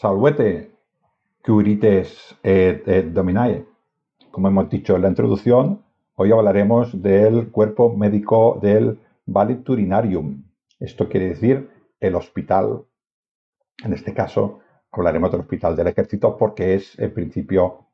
Salvete, curites et, et dominae. Como hemos dicho en la introducción, hoy hablaremos del cuerpo médico del Valiturinarium. Esto quiere decir el hospital. En este caso, hablaremos del hospital del ejército porque es el principio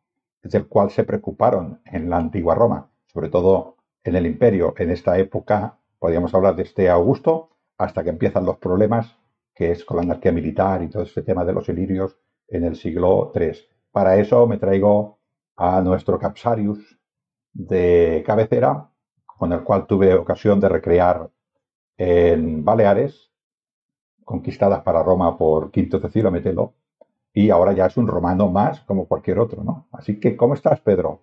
del cual se preocuparon en la antigua Roma, sobre todo en el imperio. En esta época, podríamos hablar de este Augusto, hasta que empiezan los problemas que es con la anarquía militar y todo este tema de los ilirios en el siglo III. Para eso me traigo a nuestro Capsarius de cabecera, con el cual tuve ocasión de recrear en Baleares, conquistadas para Roma por Quinto Cecilio Metelo, y ahora ya es un romano más como cualquier otro, ¿no? Así que, ¿cómo estás, Pedro?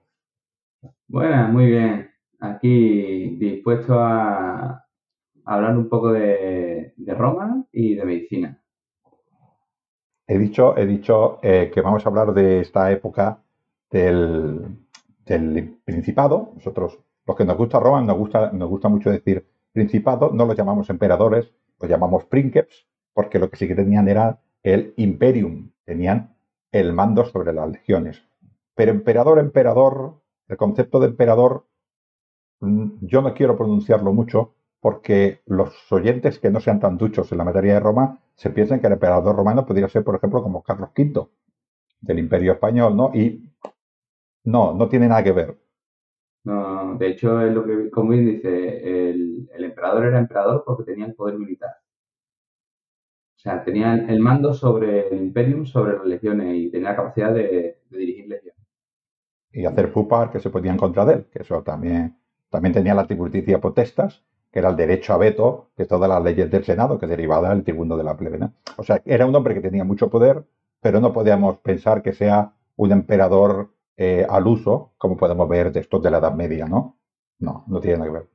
Buenas, muy bien. Aquí dispuesto a, hablar un poco de, Roma y de medicina. He dicho, he dicho eh, que vamos a hablar de esta época del, Principado. Nosotros, los que nos gusta Roma, nos gusta, nos gusta mucho decir Principado, no los llamamos emperadores, los llamamos princeps, porque lo que sí que tenían era el imperium, tenían el mando sobre las legiones. Pero emperador, emperador, el concepto de emperador, mm, yo no quiero pronunciarlo mucho, porque los oyentes que no sean tan duchos en la materia de Roma se piensan que el emperador romano podría ser, por ejemplo, como Carlos V del Imperio Español, ¿no? Y no, no tiene nada que ver. No, de hecho, es lo que, como bien dice, el, emperador era emperador porque tenía el poder militar. O sea, tenía el mando sobre el imperium, sobre las legiones y tenía la capacidad de, dirigir legiones. Y hacer pupar que se podía en contra él, que eso también, también tenía la tributicia potestas, que era el derecho a veto de todas las leyes del Senado que derivaba del tribuno de la plebe. O sea, era un hombre que tenía mucho poder, pero no podíamos pensar que sea un emperador eh, al uso, como podemos ver de estos de la Edad Media, ¿no? No, no tiene nada que ver.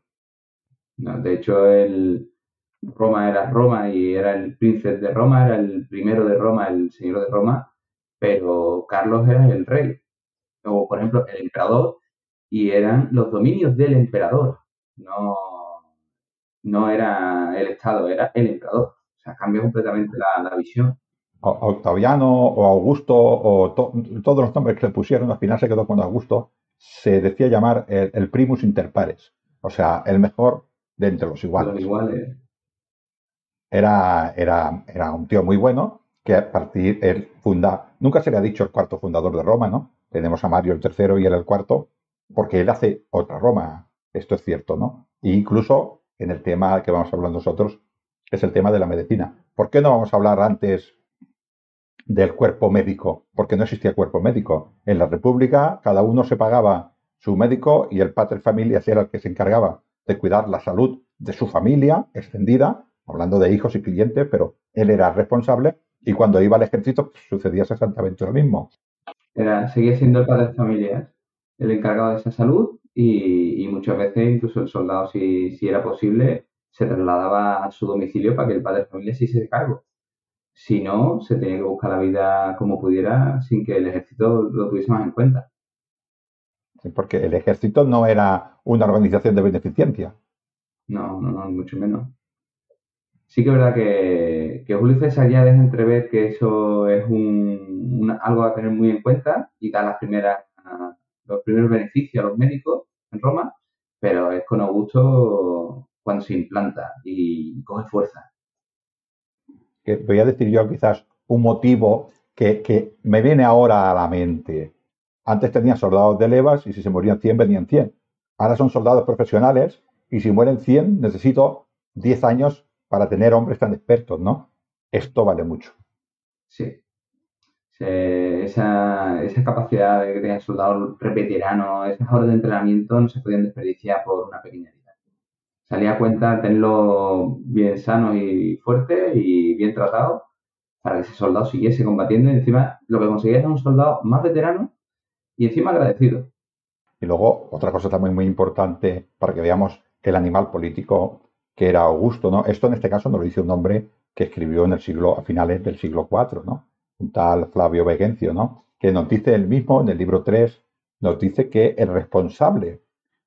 No, de hecho, el Roma era Roma y era el príncipe de Roma, era el primero de Roma, el señor de Roma, pero Carlos era el rey. O, por ejemplo, el emperador y eran los dominios del emperador, no no era el Estado, era el emperador. O sea, cambia completamente la, visión. Octaviano o Augusto o todos los nombres que le pusieron, al final se quedó con Augusto, se decía llamar el, primus inter pares, o sea, el mejor de entre los iguales. iguales. Era, era, era un tío muy bueno que a partir él funda, nunca se le ha dicho el cuarto fundador de Roma, ¿no? Tenemos a Mario el tercero y él el cuarto, porque él hace otra Roma, esto es cierto, ¿no? E incluso en el tema que vamos a hablar nosotros, es el tema de la medicina. ¿Por qué no vamos a hablar antes del cuerpo médico? Porque no existía cuerpo médico. En la República cada uno se pagaba su médico y el pater familia era el que se encargaba de cuidar la salud de su familia extendida, hablando de hijos y clientes, pero él era responsable y cuando iba al ejército pues, sucedía exactamente lo mismo. Era, seguía siendo el padre de familia, el encargado de esa salud y, muchas veces incluso el soldado, si, si, era posible, se trasladaba a su domicilio para que el padre de familia se hiciese cargo. Si no, se tenía que buscar la vida como pudiera sin que el ejército lo tuviese más en cuenta. porque el ejército no era una organización de beneficencia. No, no, no, mucho menos. Sí que es verdad que, que Julio César ya deja entrever que eso es un, algo a tener muy en cuenta y da las primeras los primeros beneficios a los médicos en Roma, pero es con Augusto cuando se implanta y coge fuerza. Que voy a decir yo quizás un motivo que, que me viene ahora a la mente. Antes tenía soldados de levas y si se morían 100 venían 100. Ahora son soldados profesionales y si mueren 100 necesito 10 años para tener hombres tan expertos, ¿no? Esto vale mucho. Sí. Esa, esa capacidad de que tengan soldados veteranos, esas horas de entrenamiento no se podían desperdiciar por una pequeña herida. Salía a cuenta tenerlo bien sanos y fuertes y bien tratados para que ese soldado siguiese combatiendo y encima lo que conseguía era un soldado más veterano y encima agradecido. Y luego, otra cosa también muy importante para que veamos el animal político que era Augusto, ¿no? Esto en este caso no lo dice un hombre que escribió en el siglo, a finales del siglo IV, ¿no? Un tal Flavio Vegencio, ¿no? Que nos dice él mismo, en el libro 3, nos dice que el responsable,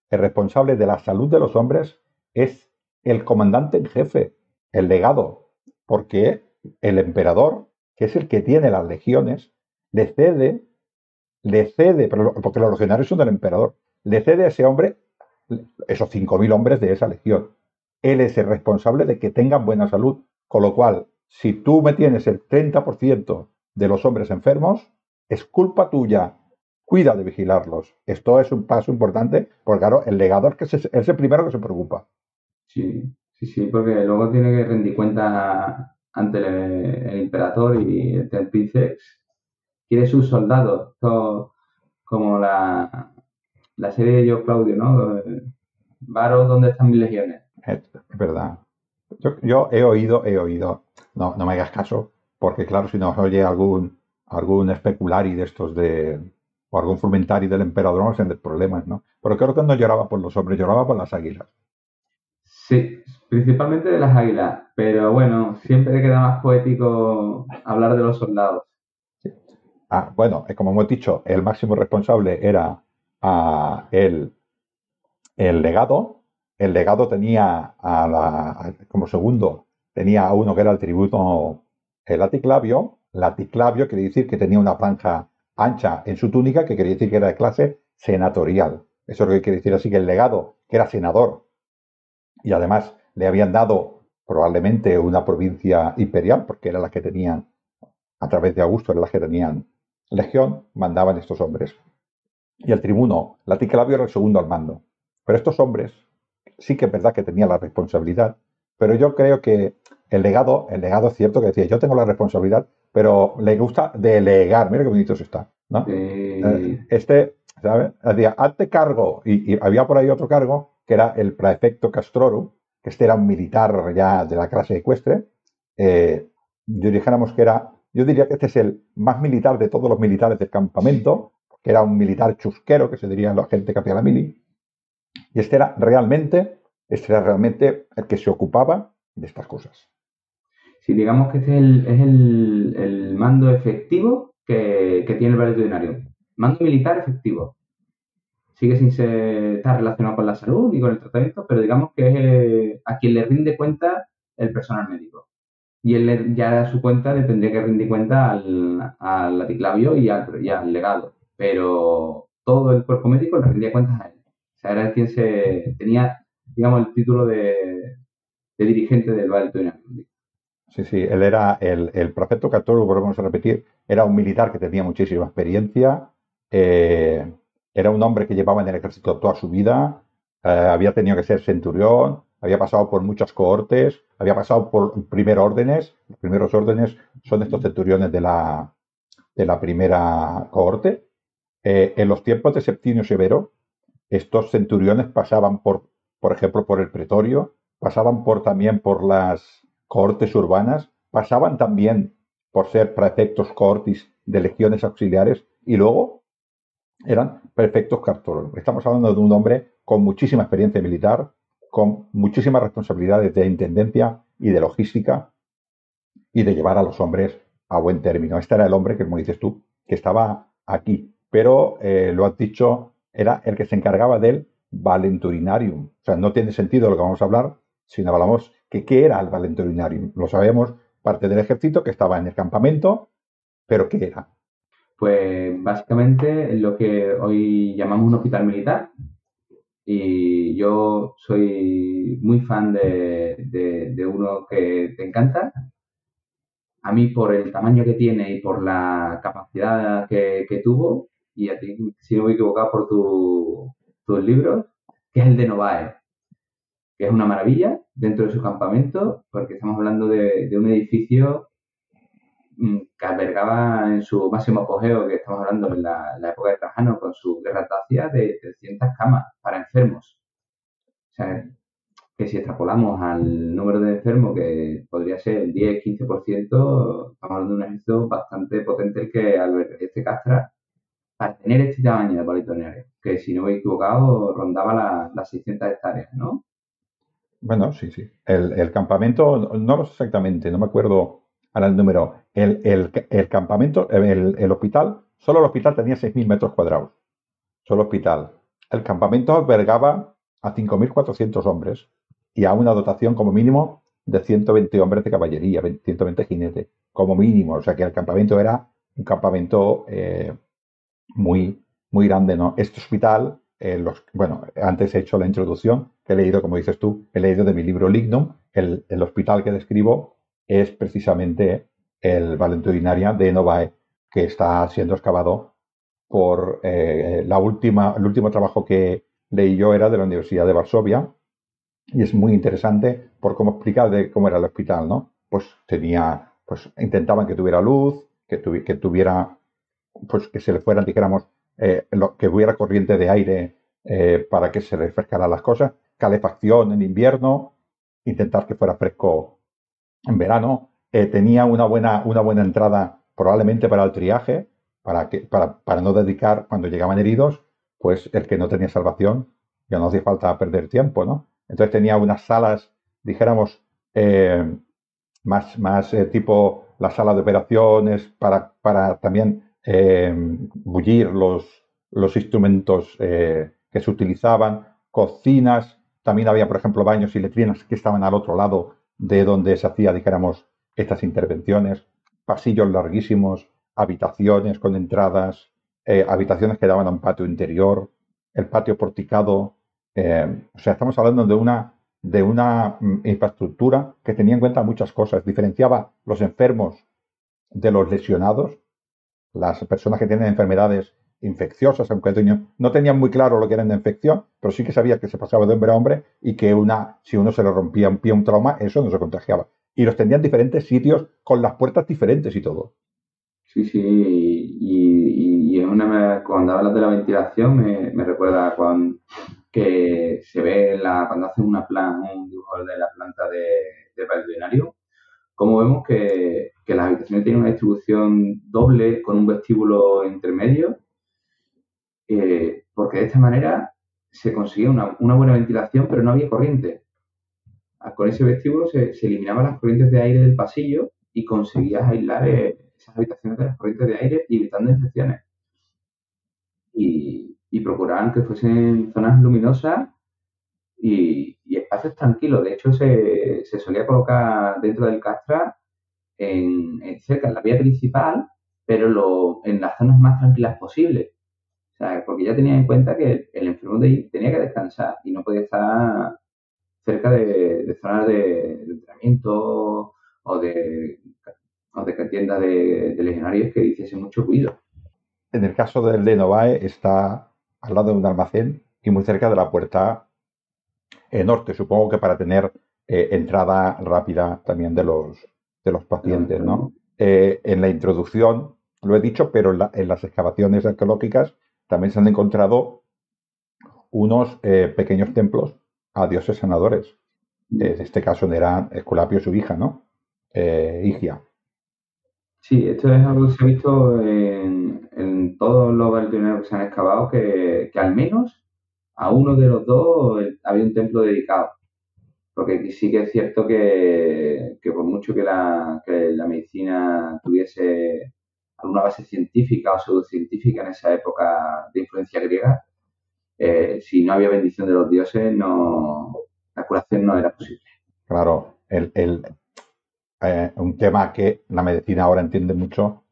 el responsable de la salud de los hombres es el comandante en jefe, el legado, porque el emperador, que es el que tiene las legiones, le cede, le cede, porque los legionarios son del emperador, le cede a ese hombre esos 5.000 hombres de esa legión. Él es el responsable de que tengan buena salud. Con lo cual, si tú me tienes el 30% de los hombres enfermos, es culpa tuya. Cuida de vigilarlos. Esto es un paso importante, porque claro, el legador que es, el primero que se preocupa. Sí, sí, sí, porque luego tiene que rendir cuenta ante el, emperador y el princeps. Quiere sus soldados, como la, la serie de Yo Claudio, ¿no? Varo, ¿dónde están mis legiones? Es verdad. Yo, he oído, he oído, no, no me hagas caso, porque claro, si nos oye algún, algún especulari de estos de, o algún frumentari del emperador, no de problemas, ¿no? Pero creo que no lloraba por los hombres, lloraba por las águilas. Sí, principalmente de las águilas, pero bueno, siempre queda más poético hablar de los soldados. Ah, bueno, eh, como hemos dicho, el máximo responsable era ah, el, el legado, el legado tenía a la, como segundo, tenía a uno que era el tributo, el laticlavio. Laticlavio quiere decir que tenía una franja ancha en su túnica, que quería decir que era de clase senatorial. Eso es lo que quiere decir así que el legado, que era senador, y además le habían dado probablemente una provincia imperial, porque era la que tenían, a través de Augusto, era la que tenían legión, mandaban estos hombres. Y el tribuno, Laticlavio, era el segundo al mando. Pero estos hombres, sí que es verdad que tenía la responsabilidad, pero yo creo que el legado, el legado es cierto que decía, yo tengo la responsabilidad, pero le gusta delegar, mira qué bonito eso está, ¿no? Eh, este, ¿sabes? Decía, hazte cargo, y, había por ahí otro cargo, que era el praefecto Castrorum, que este era un militar ya de la clase ecuestre, eh, yo dijéramos que era, yo diría que este es el más militar de todos los militares del campamento, que era un militar chusquero, que se diría la gente que hacía la mili, y este era realmente, este era realmente el que se ocupaba de estas cosas. Sí, digamos que este es el, mando efectivo que, tiene el valetudinario. Mando militar efectivo. Sigue sin ser, estar relacionado con la salud y con el tratamiento, pero digamos que es eh, a quien le rinde cuenta el personal médico. Y él ya a su cuenta le tendría que rendir cuenta al, al laticlavio y al, y al legado. Pero todo el cuerpo médico le rendía cuentas a él. O sea, era quien se tenía, digamos, el título de, dirigente del Valle Sí, sí, él era el, el prefecto católico, volvemos a repetir, era un militar que tenía muchísima experiencia, eh, era un hombre que llevaba en el ejército toda su vida, eh, había tenido que ser centurión, había pasado por muchas cohortes, había pasado por primeros órdenes, los primeros órdenes son estos centuriones de la, de la primera cohorte. Eh, en los tiempos de Septimio Severo, estos centuriones pasaban por, por ejemplo, por el pretorio, pasaban por también por las cohortes urbanas, pasaban también por ser prefectos cohortis de legiones auxiliares y luego eran prefectos cartólogos. Estamos hablando de un hombre con muchísima experiencia militar, con muchísimas responsabilidades de intendencia y de logística y de llevar a los hombres a buen término. Este era el hombre que, como dices tú, que estaba aquí. Pero eh, lo has dicho era el que se encargaba del Valenturinarium. O sea, no tiene sentido lo que vamos a hablar si no hablamos que qué era el Valenturinarium. Lo sabemos, parte del ejército que estaba en el campamento, pero ¿qué era? Pues básicamente lo que hoy llamamos un hospital militar. y yo soy muy fan de, uno que te encanta. A mí por el tamaño que tiene y por la capacidad que, tuvo, y a ti, si no me he equivocado, por tu, tus libros, que es el de Novae, que es una maravilla dentro de su campamento, porque estamos hablando de, un edificio Mm, que albergaba en su máximo apogeo, que estamos hablando en la, época de Trajano, con su guerra dacia de 300 camas para enfermos. O sea, que si extrapolamos al número de enfermos, que podría ser el 10-15%, estamos hablando de un ejército bastante potente el que alberga este Castra para tener este tamaño de politoneario, que si no me he equivocado rondaba las 600 hectáreas, ¿no? Bueno, sí, sí. El, campamento, no lo sé exactamente, no me acuerdo ahora el número, el, campamento, el, el, hospital, solo el hospital tenía 6.000 metros cuadrados. Solo hospital. El campamento albergaba a 5.400 hombres y a una dotación como mínimo de 120 hombres de caballería, 120 jinetes, como mínimo. O sea que el campamento era un campamento eh, muy, muy grande, ¿no? Este hospital, eh, bueno, antes he hecho la introducción, he leído, como dices tú, he leído de mi libro Lignum, el, el hospital que describo es precisamente el Valentudinaria de Novae, que está siendo excavado por eh, la última, el último trabajo que leí yo era de la Universidad de Varsovia y es muy interesante por cómo explica de cómo era el hospital, ¿no? Pues tenía, pues intentaban que tuviera luz, que, que tuviera, pues que se le fueran, dijéramos, eh, que hubiera corriente de aire eh, para que se refrescaran las cosas, calefacción en invierno, intentar que fuera fresco en verano, eh, tenía una buena, una buena entrada probablemente para el triaje, para, que, para, para no dedicar cuando llegaban heridos, pues el que no tenía salvación, ya no hacía falta perder tiempo, ¿no? Entonces tenía unas salas, dijéramos, más, más tipo la sala de operaciones para, para también bullir los, los instrumentos que se utilizaban, cocinas, también había, por ejemplo, baños y letrinas que estaban al otro lado de donde se hacía, dijéramos, estas intervenciones, pasillos larguísimos, habitaciones con entradas, eh, habitaciones que daban a un patio interior, el patio porticado. Eh, o sea, estamos hablando de una, de una mm, infraestructura que tenía en cuenta muchas cosas. Diferenciaba los enfermos de los lesionados, las personas que tienen enfermedades infecciosas, aunque no tenían muy claro lo que eran de infección, pero sí que sabía que se pasaba de hombre a hombre y que una, si uno se le rompía un pie, un trauma, eso no se contagiaba. Y los tenían en diferentes sitios, con las puertas diferentes y todo. Sí, sí, y, y, una, cuando hablas de la ventilación me, recuerda cuando, que se ve la, cuando hacen una plan, un dibujo de la planta de, de como vemos que, que las habitaciones tienen una distribución doble con un vestíbulo intermedio eh, porque de esta manera se conseguía una, buena ventilación, pero no había corriente. Ah, con ese vestíbulo se, eliminaban las corrientes de aire del pasillo y conseguías aislar eh, esas habitaciones de las corrientes de aire evitando infecciones. Y, y procuraban que fuesen zonas luminosas y, espacios tranquilos. De hecho, se, solía colocar dentro del castra en, cerca de la vía principal, pero en las zonas más tranquilas posibles porque ya tenía en cuenta que el enfermo de ahí tenía que descansar y no podía estar cerca de, zonas de, entrenamiento o de, o de tiendas de, legionarios que hiciese mucho ruido. En el caso del de Novae está al lado de un almacén y muy cerca de la puerta norte, supongo que para tener eh, entrada rápida también de los, de los pacientes. ¿no? Eh, en la introducción lo he dicho, pero en las excavaciones arqueológicas también se han encontrado unos eh, pequeños templos a dioses sanadores. Mm. En este caso era Esculapio, su hija, ¿no? Eh, Higia. Sí, esto es algo que se ha visto en, todos los barrios que se han excavado, que, al menos a uno de los dos había un templo dedicado. Porque sí que es cierto que, por mucho que la, que la medicina tuviese alguna base científica o pseudocientífica en esa época de influencia griega, eh, si no había bendición de los dioses, no, la curación no era posible. Claro, el, eh, un tema que la medicina ahora entiende mucho,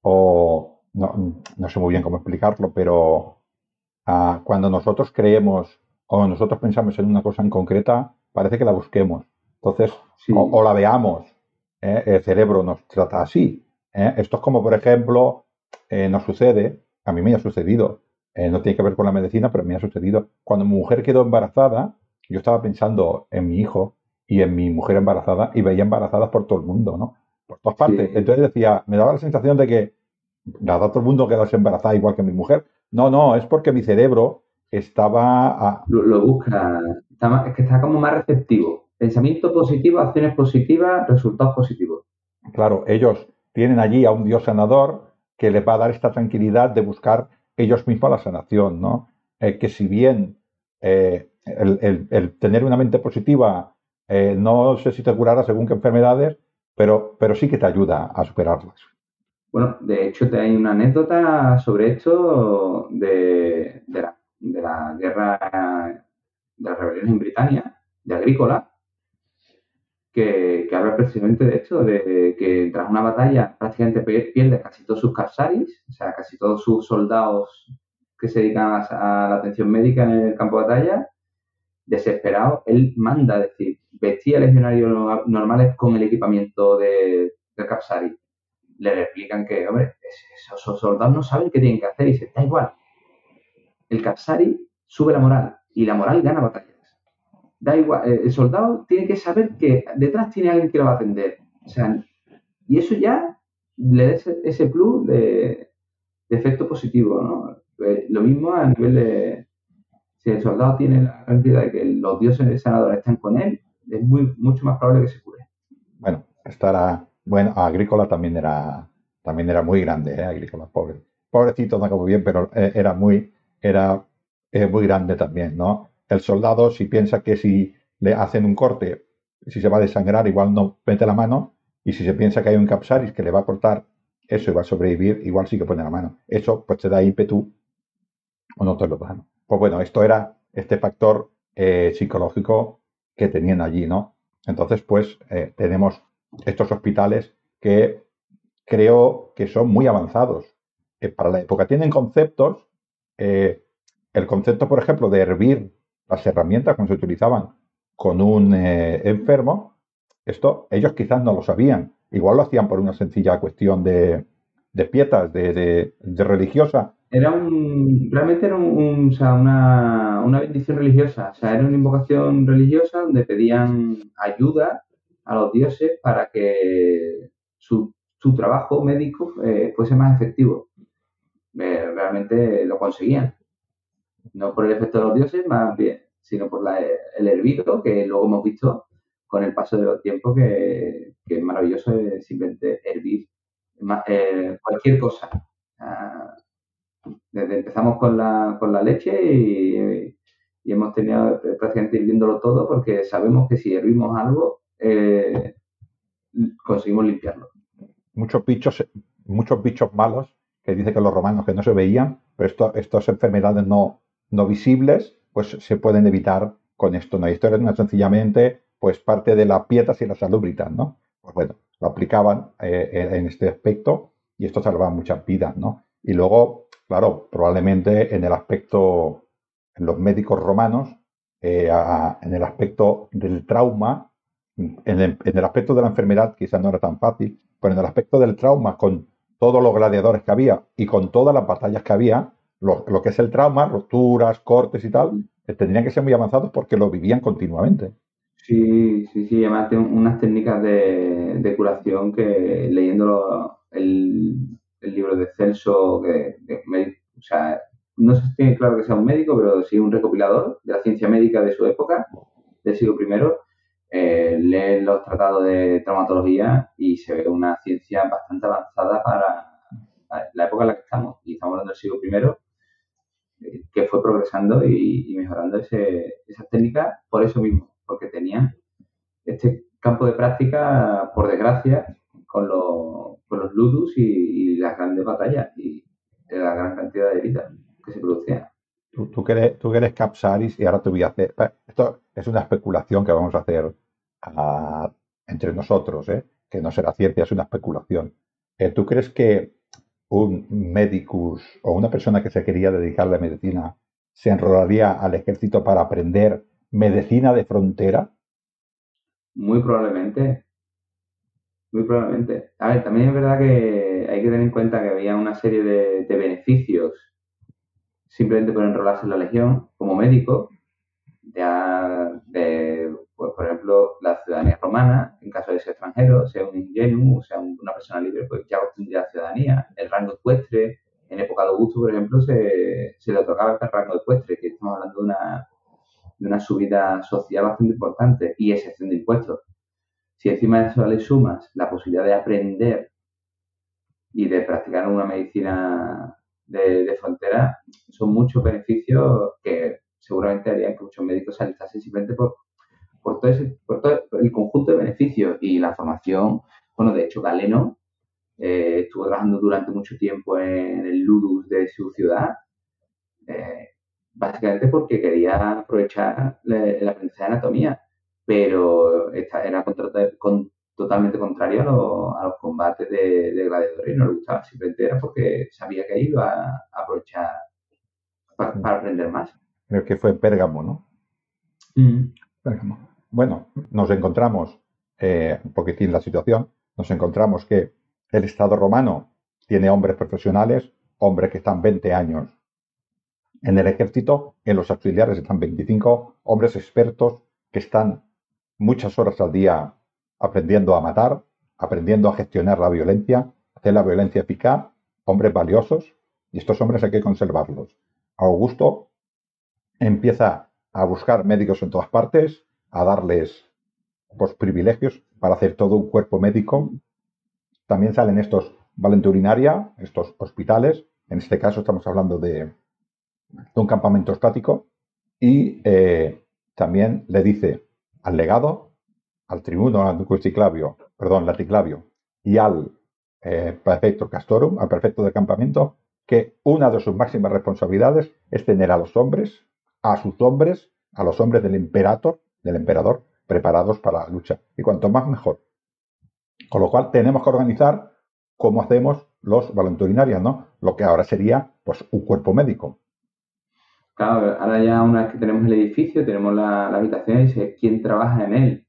o no, sé muy bien cómo explicarlo, pero ah, cuando nosotros creemos o nosotros pensamos en una cosa en concreta, parece que la busquemos. Entonces, o, la veamos. ¿eh? El cerebro nos trata así. ¿eh? Esto es como, por ejemplo, eh, nos sucede, a mí me ha sucedido, no tiene que ver con la medicina, pero me ha sucedido. Cuando mi mujer quedó embarazada, yo estaba pensando en mi hijo y en mi mujer embarazada y veía embarazadas por todo el mundo, ¿no? Por todas partes. Entonces decía, me daba la sensación de que nada, todo el mundo quedase embarazada igual que mi mujer. No, no, es porque mi cerebro estaba... Lo, busca, es que está como más receptivo. Pensamiento positivo, acciones positivas, resultados positivos. Claro, ellos tienen allí a un Dios sanador que les va a dar esta tranquilidad de buscar ellos mismos la sanación, ¿no? Eh, que si bien eh, el, tener una mente positiva eh, no sé si te curará según qué enfermedades, pero, pero sí que te ayuda a superarlas. Bueno, de hecho, hay una anécdota sobre esto de, la, la guerra de las rebeliones en Britania, de Agrícola, que, habla precisamente de esto, de que tras una batalla prácticamente pierde casi todos sus capsaris, o sea, casi todos sus soldados que se dedican a, la atención médica en el campo de batalla, desesperado, él manda, decir, vestía legionarios normales con el equipamiento de, de. Le explican que, hombre, esos soldados no saben qué tienen que hacer y dice, da igual. El Capsari sube la moral y la moral gana batallas. Da igual, eh, el soldado tiene que saber que detrás tiene alguien que lo va a atender. O sea, y eso ya le da ese, plus de, efecto positivo, ¿no? Pues, lo mismo a nivel de, si el soldado tiene la cantidad de que los dioses sanadores están con él, es muy, mucho más probable que se cure. Bueno, estará, bueno, Agrícola también era, también era muy grande, ¿eh? Agrícola, pobre. Pobrecito, no acabó bien, pero eh, era muy, era muy grande también, ¿no? El soldado, si piensa que si le hacen un corte, si se va a desangrar, igual no mete la mano, y si se piensa que hay un capsaris que le va a cortar eso y va a sobrevivir, igual sí que pone la mano. Eso pues te da ímpetu o no te lo da. Pues bueno, esto era este factor eh, psicológico que tenían allí, ¿no? Entonces, pues eh, tenemos estos hospitales que creo que son muy avanzados. que para la época tienen conceptos eh, el concepto, por ejemplo, de hervir las herramientas cuando se utilizaban con un eh, enfermo, esto ellos quizás no lo sabían. Igual lo hacían por una sencilla cuestión de, de pietas, de, religiosa. Era un, realmente era una, una, bendición religiosa, o sea, era una invocación religiosa donde pedían ayuda a los dioses para que su, trabajo médico eh, fuese más efectivo. Eh, realmente lo conseguían no por el efecto de los dioses, más bien, sino por el hervido que luego hemos visto con el paso de los tiempos que, es maravilloso simplemente hervir eh, cualquier cosa. desde empezamos con la, con la leche y, hemos tenido prácticamente hirviéndolo todo porque sabemos que si hervimos algo eh, conseguimos limpiarlo. Muchos bichos, muchos bichos malos que dice que los romanos que no se veían, pero esto, estas enfermedades no, no visibles, pues se pueden evitar con esto. No, esto era sencillamente pues parte de las pietas y las salubritas, ¿no? Pues bueno, lo aplicaban eh, en este aspecto y esto salvaba muchas vidas, ¿no? Y luego, claro, probablemente en el aspecto, en los médicos romanos, eh, en el aspecto del trauma, en el, en el, aspecto de la enfermedad quizás no era tan fácil, pero en el aspecto del trauma, con todos los gladiadores que había y con todas las batallas que había, lo, que es el trauma, roturas, cortes y tal, eh, tendrían que ser muy avanzados porque lo vivían continuamente. Sí, sí, sí, además unas técnicas de, curación que leyendo el, libro de Celso, que, o sea, no si tiene claro que sea un médico, pero sí un recopilador de la ciencia médica de su época, del siglo I, eh, los tratados de traumatología y se ve una ciencia bastante avanzada para la época en la que estamos. Y estamos hablando del siglo I que fue progresando y, mejorando ese, esas técnicas por eso mismo, porque tenían este campo de práctica, por desgracia, con, los, ludus y, las grandes batallas y la gran cantidad de heridas que se producían. Tú, tú, que eres, tú Capsaris y ahora te voy a hacer... Esto es una especulación que vamos a hacer entre nosotros, ¿eh? que no será cierta, es una especulación. Eh, ¿Tú crees que un medicus o una persona que se quería dedicar a la medicina se enrolaría al ejército para aprender medicina de frontera? Muy probablemente. Muy probablemente. A ver, también es verdad que hay que tener en cuenta que había una serie de, beneficios simplemente por enrolarse en la legión como médico, ya de, pues, por ejemplo, la ciudadanía romana, en caso de ser extranjero, sea un ingenuo, sea una persona libre, pues ya obtendría la ciudadanía. El rango ecuestre, en época de Augusto, por ejemplo, se, le otorgaba el rango ecuestre, que estamos hablando de una, de una subida social bastante importante y excepción de impuestos. Si encima de eso le sumas la posibilidad de aprender y de practicar una medicina de, frontera, son muchos beneficios que seguramente harían que muchos médicos se alistasen simplemente por, por, todo ese, por todo el conjunto de beneficios y la formación. Bueno, de hecho, Galeno eh, estuvo trabajando durante mucho tiempo en el Ludus de su ciudad, eh, básicamente porque quería aprovechar el aprendizaje de anatomía pero esta era con, totalmente contrario a, los combates de, gladiadores y no le gustaba, simplemente era porque sabía que iba a, aprovechar para, aprender más. Creo que fue Pérgamo, ¿no? Mm. Pérgamo. Bueno, nos encontramos, eh, un poquitín la situación, nos encontramos que el Estado romano tiene hombres profesionales, hombres que están 20 años en el ejército, en los auxiliares están 25, hombres expertos que están muchas horas al día aprendiendo a matar, aprendiendo a gestionar la violencia, hacer la violencia eficaz, hombres valiosos, y estos hombres hay que conservarlos. Augusto empieza a buscar médicos en todas partes, a darles pues, privilegios para hacer todo un cuerpo médico. También salen estos valenturinaria, estos hospitales, en este caso estamos hablando de, un campamento estático, y eh, también le dice, al legado, al tribuno, al Clavio, perdón, Laticlavio, y al eh, prefecto Castorum, al prefecto de campamento, que una de sus máximas responsabilidades es tener a los hombres, a sus hombres, a los hombres del imperator, del emperador, preparados para la lucha. Y cuanto más mejor. Con lo cual tenemos que organizar cómo hacemos los valenturinarios, ¿no? Lo que ahora sería pues un cuerpo médico. Claro, ahora ya una vez que tenemos el edificio, tenemos la, habitación y sé quién trabaja en él.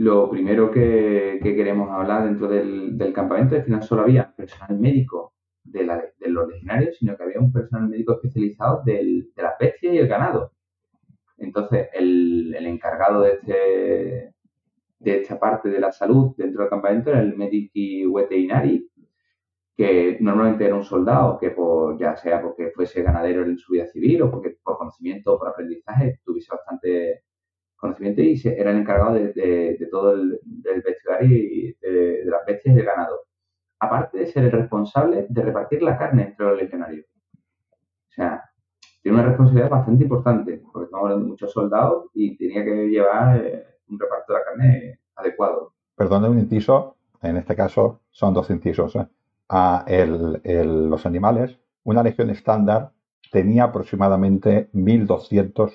Lo primero que, queremos hablar dentro del, campamento es que no solo había personal médico de, los legionarios, sino que había un personal médico especializado de las bestias y el ganado. Entonces, el, encargado de, este, de esta parte de la salud dentro del campamento era el medici veterinari, que normalmente era un soldado que por, ya sea porque fuese ganadero en su vida civil o porque por conocimiento o por aprendizaje tuviese bastante conocimiento y era el encargado de, todo el del y de, las bestias y del ganado. Aparte de ser el responsable de repartir la carne entre los legionarios. O sea, tiene una responsabilidad bastante importante, porque estamos hablando de muchos soldados y tenía que llevar eh, un reparto de la carne adecuado. Perdón, un inciso, en este caso son dos incisos. ¿eh? a los animales, una legión estándar tenía aproximadamente 1.200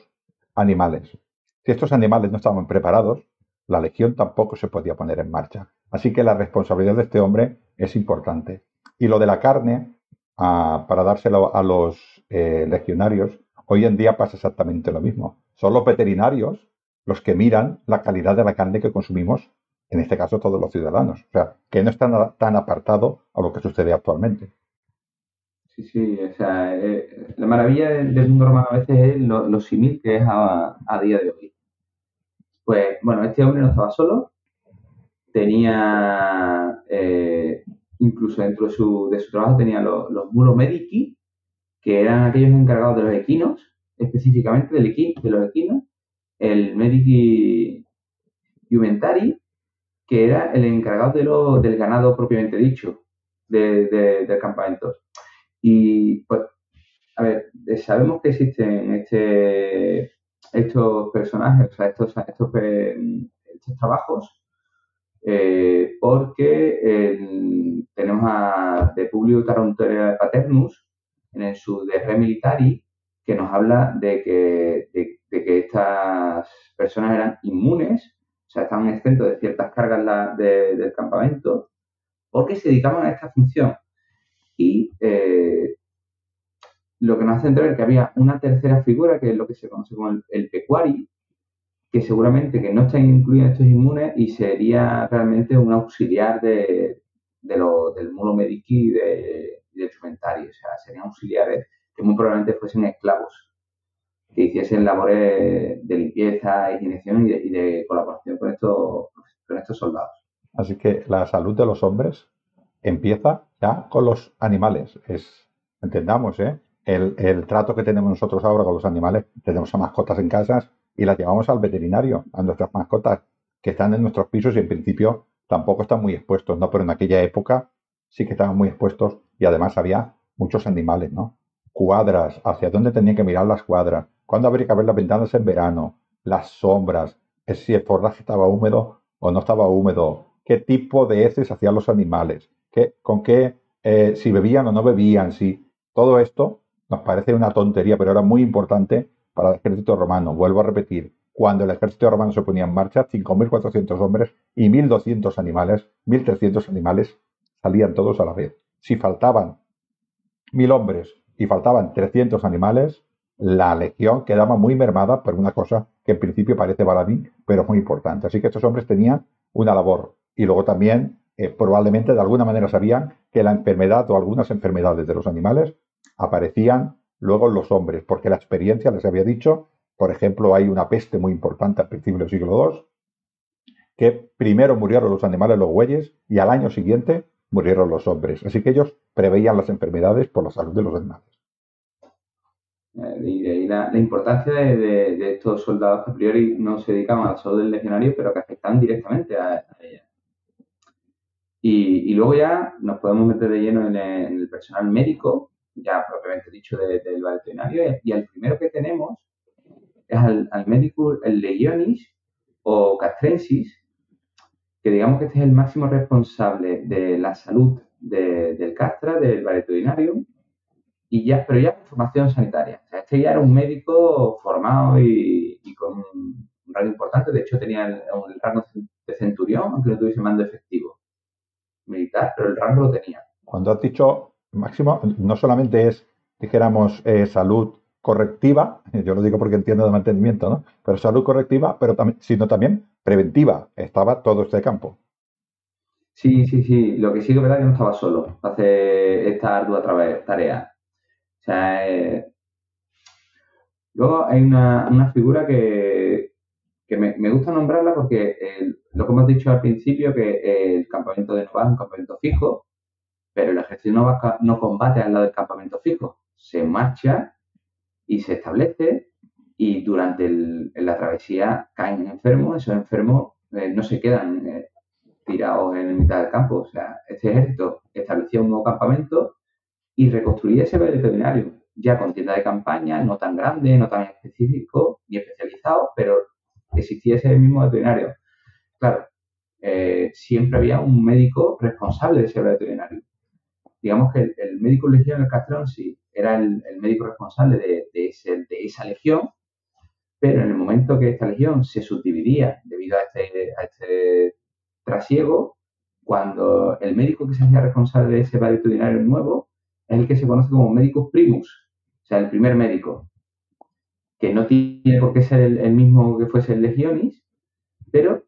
animales. Si estos animales no estaban preparados, la legión tampoco se podía poner en marcha. Así que la responsabilidad de este hombre es importante. Y lo de la carne, ah, para dárselo a los eh, legionarios, hoy en día pasa exactamente lo mismo. Son los veterinarios los que miran la calidad de la carne que consumimos en este caso todos los ciudadanos. O sea, que no está tan apartado a lo que sucede actualmente. Sí, sí, o sea, eh, la maravilla del, mundo romano a veces es lo, lo simil que es a, día de hoy. Pues bueno, este hombre no estaba solo, tenía, eh, incluso dentro de su, trabajo, tenía los, los mulos medici, que eran aquellos encargados de los equinos, específicamente del de los equinos, el medici Jumentari, que era el encargado de lo, del ganado propiamente dicho, de, del campamento. Y pues, a ver, sabemos que existen este, estos personajes, o sea, estos, estos, estos trabajos, eh, porque tenemos a De Publio Tarantere Paternus en su De Re Militari, que nos habla de que, de que estas personas eran inmunes o sea, estaban exentos de ciertas cargas del campamento, porque se dedicaban a esta función. Y eh, lo que nos hace entender que había una tercera figura, que es lo que se conoce como el, pecuari, que seguramente que no está incluido en estos inmunes y sería realmente un auxiliar de, del mulo medici y, de, del O sea, serían auxiliares que muy probablemente fuesen esclavos, que hiciesen labores de limpieza, y de, y de colaboración con estos, con estos soldados. Así que la salud de los hombres empieza ya con los animales. Es, entendamos, ¿eh? El, el, trato que tenemos nosotros ahora con los animales, tenemos a mascotas en casas y las llevamos al veterinario, a nuestras mascotas que están en nuestros pisos y en principio tampoco están muy expuestos, ¿no? Pero en aquella época sí que estaban muy expuestos y además había muchos animales, ¿no? Cuadras, hacia dónde tenían que mirar las cuadras, cuándo habría que ver las ventanas en verano, las sombras, si el forraje estaba húmedo o no estaba húmedo, qué tipo de heces hacían los animales, con qué, eh, si bebían o no bebían, si todo esto nos parece una tontería, pero era muy importante para el ejército romano. Vuelvo a repetir, cuando el ejército romano se ponía en marcha, 5.400 hombres y 1.200 animales, 1.300 animales salían todos a la vez. Si faltaban 1.000 hombres y faltaban 300 animales, la legión quedaba muy mermada por una cosa que en principio parece baladí, pero muy importante. Así que estos hombres tenían una labor. Y luego también eh, probablemente de alguna manera sabían que la enfermedad o algunas enfermedades de los animales aparecían luego los hombres, porque la experiencia les había dicho, por ejemplo, hay una peste muy importante al principio del siglo II, que primero murieron los animales, los bueyes, y al año siguiente murieron los hombres. Así que ellos preveían las enfermedades por la salud de los animales. Eh, y de ahí la, importancia de, estos soldados que a priori no se dedicaban a la salud del legionario, pero que afectaban directamente a ella. Y, luego ya nos podemos meter de lleno en el, personal médico, ya propiamente dicho del veterinario, y el primero que tenemos es al, médico, el legionis o castrensis, que digamos que este es el máximo responsable de la salud del castra, del veterinario, y ya, pero ya con formación sanitaria. Este ya era un médico formado y, con un rango importante, de hecho tenía el, el rango de centurión, aunque no tuviese mando efectivo militar, pero el rango lo tenía. Cuando has dicho máximo, no solamente es, dijéramos, eh, salud correctiva, yo lo digo porque entiendo de mantenimiento, ¿no? Pero salud correctiva, pero también, sino también preventiva. Estaba todo este campo. Sí, sí, sí. Lo que sí que es verdad que no estaba solo hacer esta ardua tarea. O sea, eh, luego hay una, una figura que, que me, me, gusta nombrarla porque lo que hemos dicho al principio, que el campamento de Nova es un campamento fijo, pero el ejército Nova no combate al lado del campamento fijo, se marcha y se establece y durante la travesía caen enfermos, esos enfermos eh, no se quedan eh, tirados en mitad del campo, o sea, este ejército establecía un nuevo campamento y reconstruía ese veterinario, ya con tienda de campaña, no tan grande, no tan específico y especializado, pero existía ese mismo veterinario. Claro, eh, siempre había un médico responsable de ese veterinario. Digamos que el, médico legión del castrón sí era el, médico responsable de, de, esa legión, pero en el momento que esta legión se subdividía debido a este, a este trasiego, cuando el médico que se hacía responsable de ese veterinario nuevo es el que se conoce como médico primus, o sea, el primer médico que no tiene por qué ser el, mismo que fuese el Legionis, pero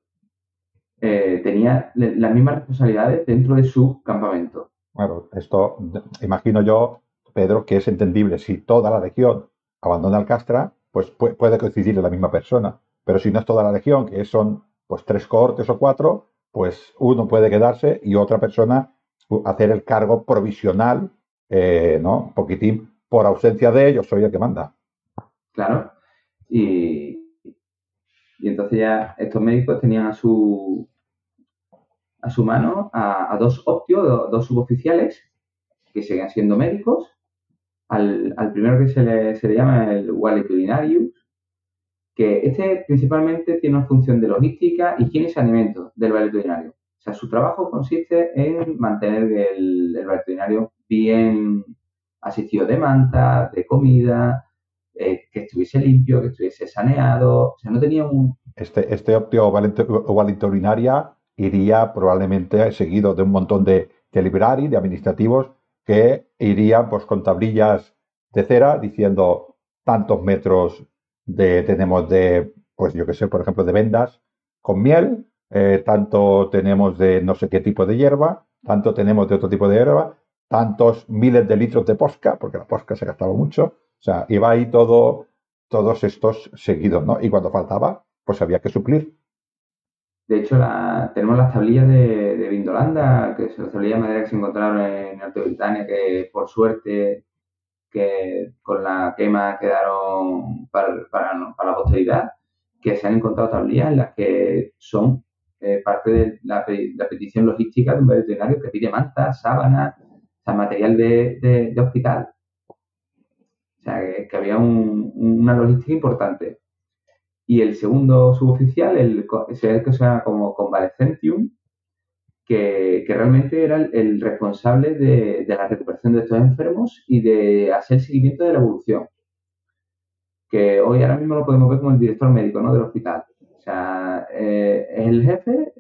eh, tenía las mismas responsabilidades dentro de su campamento. Bueno, esto imagino yo, Pedro, que es entendible. Si toda la legión abandona el Castra, pues puede coincidir en la misma persona. Pero si no es toda la legión, que son pues tres cohortes o cuatro, pues uno puede quedarse y otra persona hacer el cargo provisional, eh, ¿no? Poquitín por ausencia de ellos, soy el que manda. Claro. Y, entonces ya estos médicos tenían a su a su mano a, dos optios, dos, suboficiales, que seguían siendo médicos. Al, primero que se le, se le llama el valetudinarius, que este principalmente tiene una función de logística, higiene y saneamiento del valetudinario. O sea, su trabajo consiste en mantener el, el bien asistido de manta, de comida, eh, que estuviese limpio, que estuviese saneado. O sea, no tenía un. Este, este optio urinaria iría probablemente seguido de un montón de, de librari, de administrativos, que irían pues, con tablillas de cera diciendo tantos metros de, tenemos de, pues yo que sé, por ejemplo, de vendas con miel, eh, tanto tenemos de no sé qué tipo de hierba, tanto tenemos de otro tipo de hierba, tantos miles de litros de posca, porque la posca se gastaba mucho, o sea, iba ahí todo, todos estos seguidos, ¿no? Y cuando faltaba, pues había que suplir. De hecho, tenemos las tablillas de, de Vindolanda, que son las tablillas de madera que se encontraron en Alto Britania, que por suerte que con la quema quedaron para, para, la posteridad, que se han encontrado tablillas en las que son eh, parte de la, petición logística de un veterinario que pide mantas, sábanas, o material de, hospital. O sea, que, había una logística importante. Y el segundo suboficial, el, el que se llama como convalescentium, que, realmente era el, responsable de, la recuperación de estos enfermos y de hacer seguimiento de la evolución. Que hoy ahora mismo lo podemos ver como el director médico ¿no? del hospital. O sea, eh, es el jefe,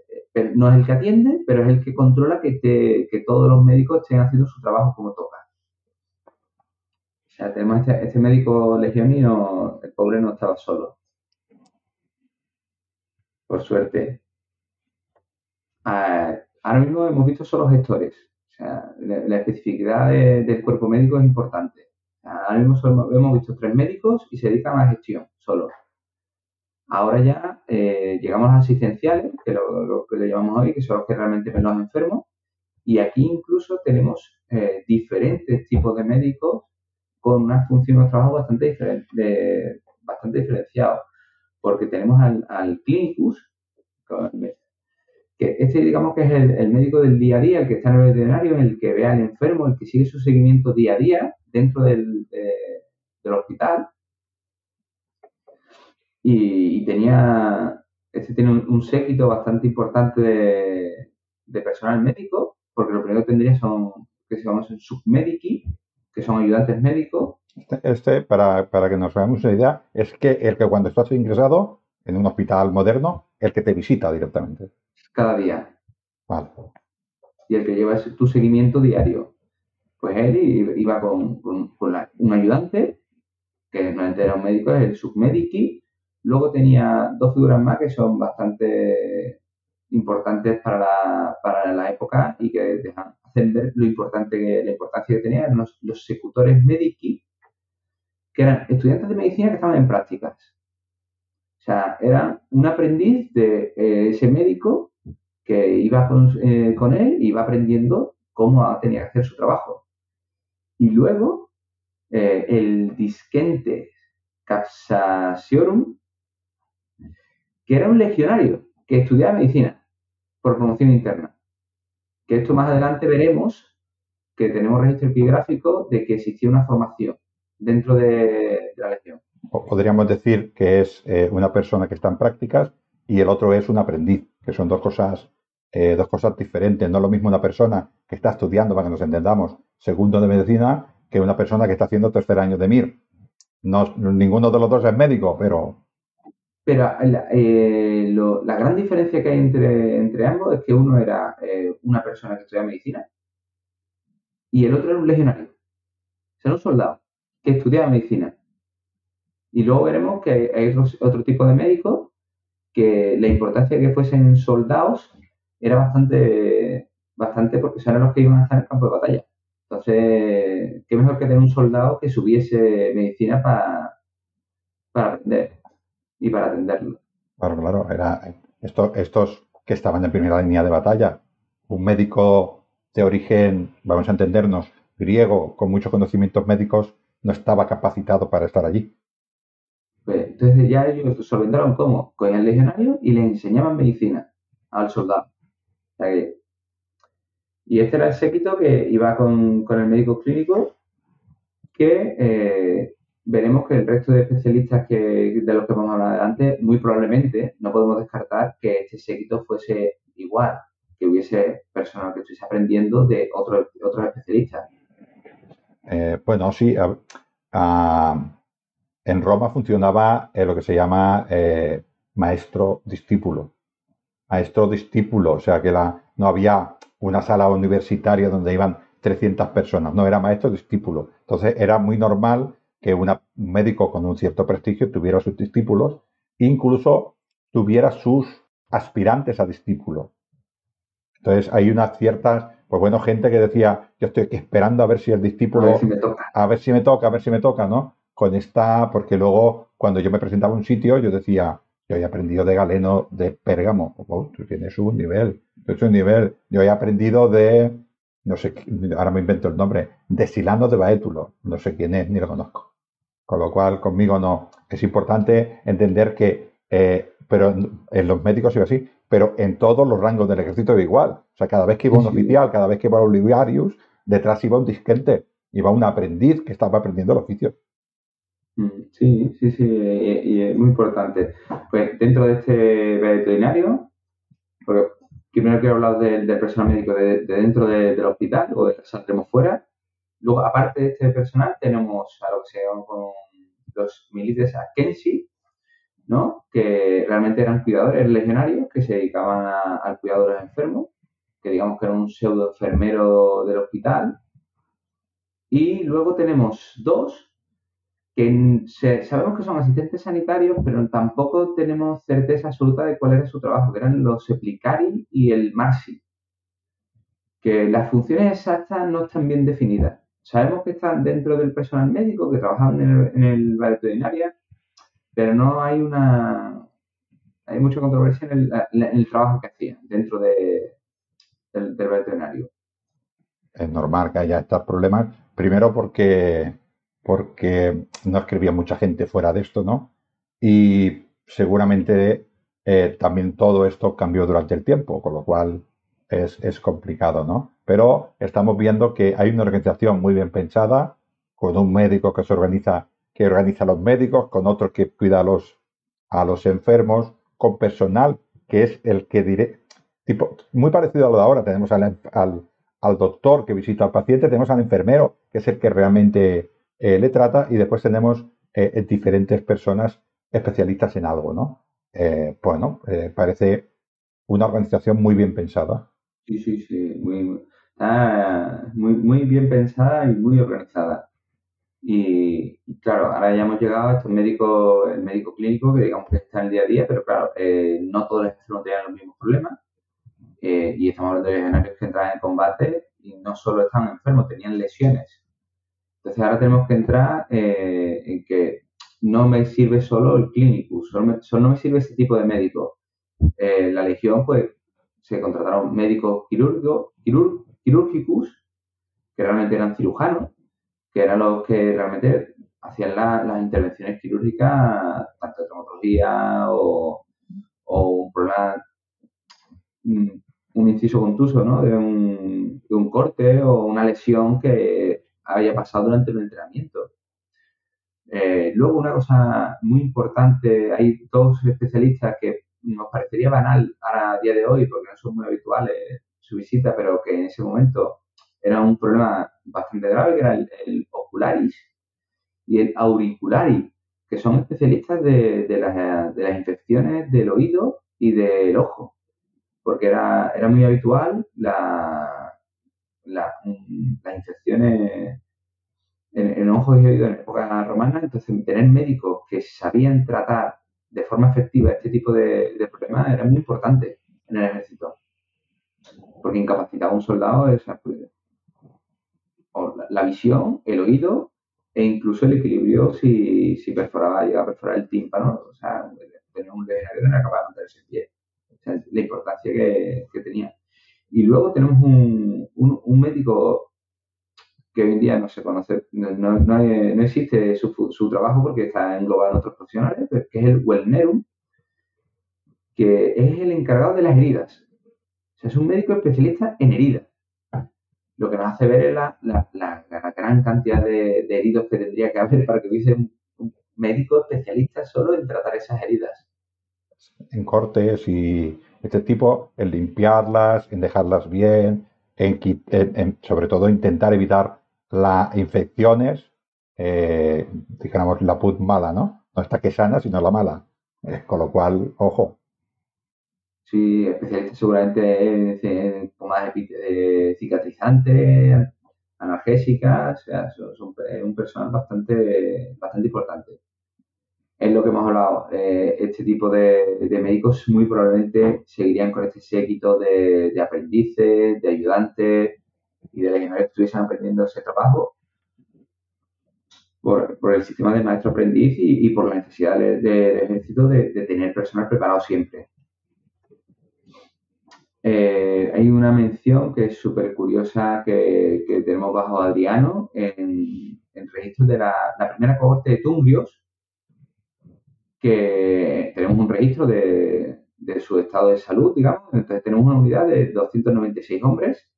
no es el que atiende, pero es el que controla que, que todos los médicos estén haciendo su trabajo como toca. O sea, tenemos este, este médico legionino, el pobre no estaba solo por suerte. Ah, ahora mismo hemos visto solo gestores. O sea, la, especificidad del cuerpo médico es importante. ahora mismo hemos visto tres médicos y se dedican a la gestión, solo. Ahora ya eh, llegamos a los asistenciales, que lo, lo, que le llamamos hoy, que son los que realmente ven los enfermos. Y aquí incluso tenemos eh, diferentes tipos de médicos con una función de trabajo bastante, diferente, bastante diferenciados porque tenemos al, al clínicus, que este digamos que es el, médico del día a día, el que está en el veterinario, el que ve al enfermo, el que sigue su seguimiento día a día dentro del, hospital. Y, tenía, este tiene un, séquito bastante importante de, personal médico, porque lo primero que tendría son, que se llaman submedici, que son ayudantes médicos, este, este, para, que nos hagamos una idea, es que el que cuando estás ingresado en un hospital moderno, el que te visita directamente. Cada día. Vale. Y el que lleva tu seguimiento diario. Pues él iba con, un ayudante, que no era un médico, es el submedici. Luego tenía dos figuras más que son bastante importantes para la, para la época y que dejan, hacen ver lo importante que, la importancia que tenían los, los secutores medici, que eran estudiantes de medicina que estaban en prácticas. O sea, era un aprendiz de eh, ese médico que iba eh, con, él y iba aprendiendo cómo tenía que hacer su trabajo. Y luego, eh, el disquente Capsasiorum, que era un legionario que estudiaba medicina por promoción interna. Que esto más adelante veremos que tenemos registro epigráfico de que existía una formación dentro de, la lección. Podríamos decir que es eh, una persona que está en prácticas y el otro es un aprendiz, que son dos cosas, eh, dos cosas diferentes. No es lo mismo una persona que está estudiando, para que nos entendamos, segundo de medicina, que una persona que está haciendo tercer año de MIR. No, ninguno de los dos es médico, pero... Pero eh, la gran diferencia que hay entre, entre ambos es que uno era una persona que estudia medicina y el otro era un legionario. O sea, un soldado que estudiaba medicina. Y luego veremos que hay otro tipo de médicos que la importancia de que fuesen soldados era bastante, bastante porque son los que iban a estar en el campo de batalla. Entonces, qué mejor que tener un soldado que subiese medicina para, para aprender y para atenderlo. Claro, claro, era estos, estos que estaban en primera línea de batalla, un médico de origen, vamos a entendernos, griego, con muchos conocimientos médicos, no estaba capacitado para estar allí. Pues, entonces ya ellos solventaron cómo, con el legionario y le enseñaban medicina al soldado. y este era el séquito que iba con, el médico clínico, que eh, veremos que el resto de especialistas que, de los que vamos a hablar adelante, muy probablemente no podemos descartar que este séquito fuese igual, que hubiese personal que estuviese aprendiendo de otros, otros especialistas. Eh, bueno, sí. en Roma funcionaba eh, lo que se llama eh, maestro-discípulo. Maestro-discípulo, o sea que no había una sala universitaria donde iban 300 personas, no era maestro, discípulo. Entonces era muy normal que un médico con un cierto prestigio tuviera sus discípulos, incluso tuviera sus aspirantes a discípulo. Entonces hay unas ciertas, pues bueno, gente que decía, yo estoy esperando a ver si el discípulo, A ver si me toca. a ver si me toca, a ver si me toca, ¿no? Con esta, porque luego cuando yo me presentaba a un sitio, yo decía, yo he aprendido de Galeno de Pérgamo. Oh, tú tienes un nivel, tú tienes un nivel. Yo he aprendido de, no sé, ahora me invento el nombre, de Silano de Baétulo. No sé quién es, ni lo conozco. Con lo cual, conmigo no. Es importante entender que, eh, pero en en los médicos iba así, pero en todos los rangos del ejército iba igual. O sea, cada vez que iba un oficial, cada vez que iba un Olivarius, detrás iba un disquente, iba un aprendiz que estaba aprendiendo el oficio. Mm, Sí, sí, sí, y, es muy importante. Pues dentro de este veterinario, porque primero quiero hablar del, del personal médico de, de dentro de- del hospital, o saldremos fuera. Luego, aparte de este personal, tenemos a lo que se llaman con los militares Akensi, ¿no? Que realmente eran cuidadores legionarios que se dedicaban al cuidado de los enfermos, que digamos que eran un pseudo enfermero del hospital. Y luego tenemos dos que se- sabemos que son asistentes sanitarios, pero tampoco tenemos certeza absoluta de cuál era su trabajo, que eran los Eplicari y el Marsi. Que las funciones exactas no están bien definidas. Sabemos que están dentro del personal médico, que trabajan en el, en pero no hay una. Hay mucha controversia en el, trabajo que hacían dentro de, del, del veterinario. es normal que haya estos problemas. Primero porque, porque no escribía mucha gente fuera de esto, ¿no? Y seguramente eh, también todo esto cambió durante el tiempo, con lo cual es, es complicado, ¿no? Pero estamos viendo que hay una organización muy bien pensada, con un médico que se organiza, que organiza a los médicos, con otro que cuida a los, a los enfermos, con personal que es el que diré, tipo, muy parecido a lo de ahora, tenemos al, al al doctor que visita al paciente, tenemos al enfermero, que es el que realmente eh, le trata, y después tenemos eh, diferentes personas especialistas en algo, ¿no? Bueno, eh, parece una organización muy bien pensada. Sí, sí, sí, muy, muy, muy bien pensada y muy organizada. Y, claro, ahora ya hemos llegado a estos médicos, el médico clínico que digamos que está en el día a día, pero claro, eh, no todos los enfermos tienen los mismos problemas. Eh, y estamos hablando de legionarios que entran en combate y no solo estaban enfermos, tenían lesiones. Entonces ahora tenemos que entrar eh, en que no me sirve solo el clínicus, solo, solo no me sirve ese tipo de médico. La legión, pues, se contrataron médicos quirúrgicos, quirúr- quirúrgicos, que realmente eran cirujanos, que eran los que realmente hacían la- las intervenciones quirúrgicas, tanto de traumatología o, o un problema, mm, un inciso contuso, ¿no? De un, de un corte o una lesión que haya pasado durante el entrenamiento. Eh, luego, una cosa muy importante, hay dos especialistas que nos parecería banal a día de hoy, porque no son muy habituales su visita, pero que en ese momento era un problema bastante grave, que era el, ocularis y el auricularis, que son especialistas de, de las, de las infecciones del oído y del ojo, porque era, era muy habitual la, la- las infecciones en, ojos y oídos en época romana, entonces tener médicos que sabían tratar de forma efectiva este tipo de, de problemas era muy importante en el ejército. Porque incapacitaba a un soldado esa, pues, o la, visión, el oído e incluso el equilibrio si, si perforaba, llegaba a perforar el tímpano, o sea, tener un legionario que no era capaz de mantenerse en pie. O sea, la importancia que, que tenía. Y luego tenemos un, un, un médico que hoy en día no se conoce, no, no, no, existe su, su trabajo porque está englobado en otros profesionales, que es el Wellnerum, que es el encargado de las heridas. O sea, es un médico especialista en heridas. Lo que nos hace ver es la, la- la- gran cantidad de, heridos que tendría que haber para que hubiese un, un médico especialista solo en tratar esas heridas. En cortes y este tipo, en limpiarlas, en dejarlas bien, en, en- en, sobre todo intentar evitar las infecciones, eh, la put mala, ¿no? No esta que sana, sino la mala. Eh, con lo cual, ojo, Sí, especialista seguramente en, pomadas eh, cicatrizantes, analgésicas, o sea, son, un personal bastante, bastante importante. Es lo que hemos hablado, eh, este tipo de, médicos muy probablemente seguirían con este séquito de, aprendices, de ayudantes y de legionarios que estuviesen aprendiendo ese trabajo por, el sistema de maestro-aprendiz y, por la necesidad del ejército de, tener personal preparado siempre. Eh, hay una mención que es súper curiosa que, tenemos bajo Adriano en, en registros de la, primera cohorte de Tumbrios, que tenemos un registro de, su estado de salud, digamos. Entonces tenemos una unidad de 296 hombres,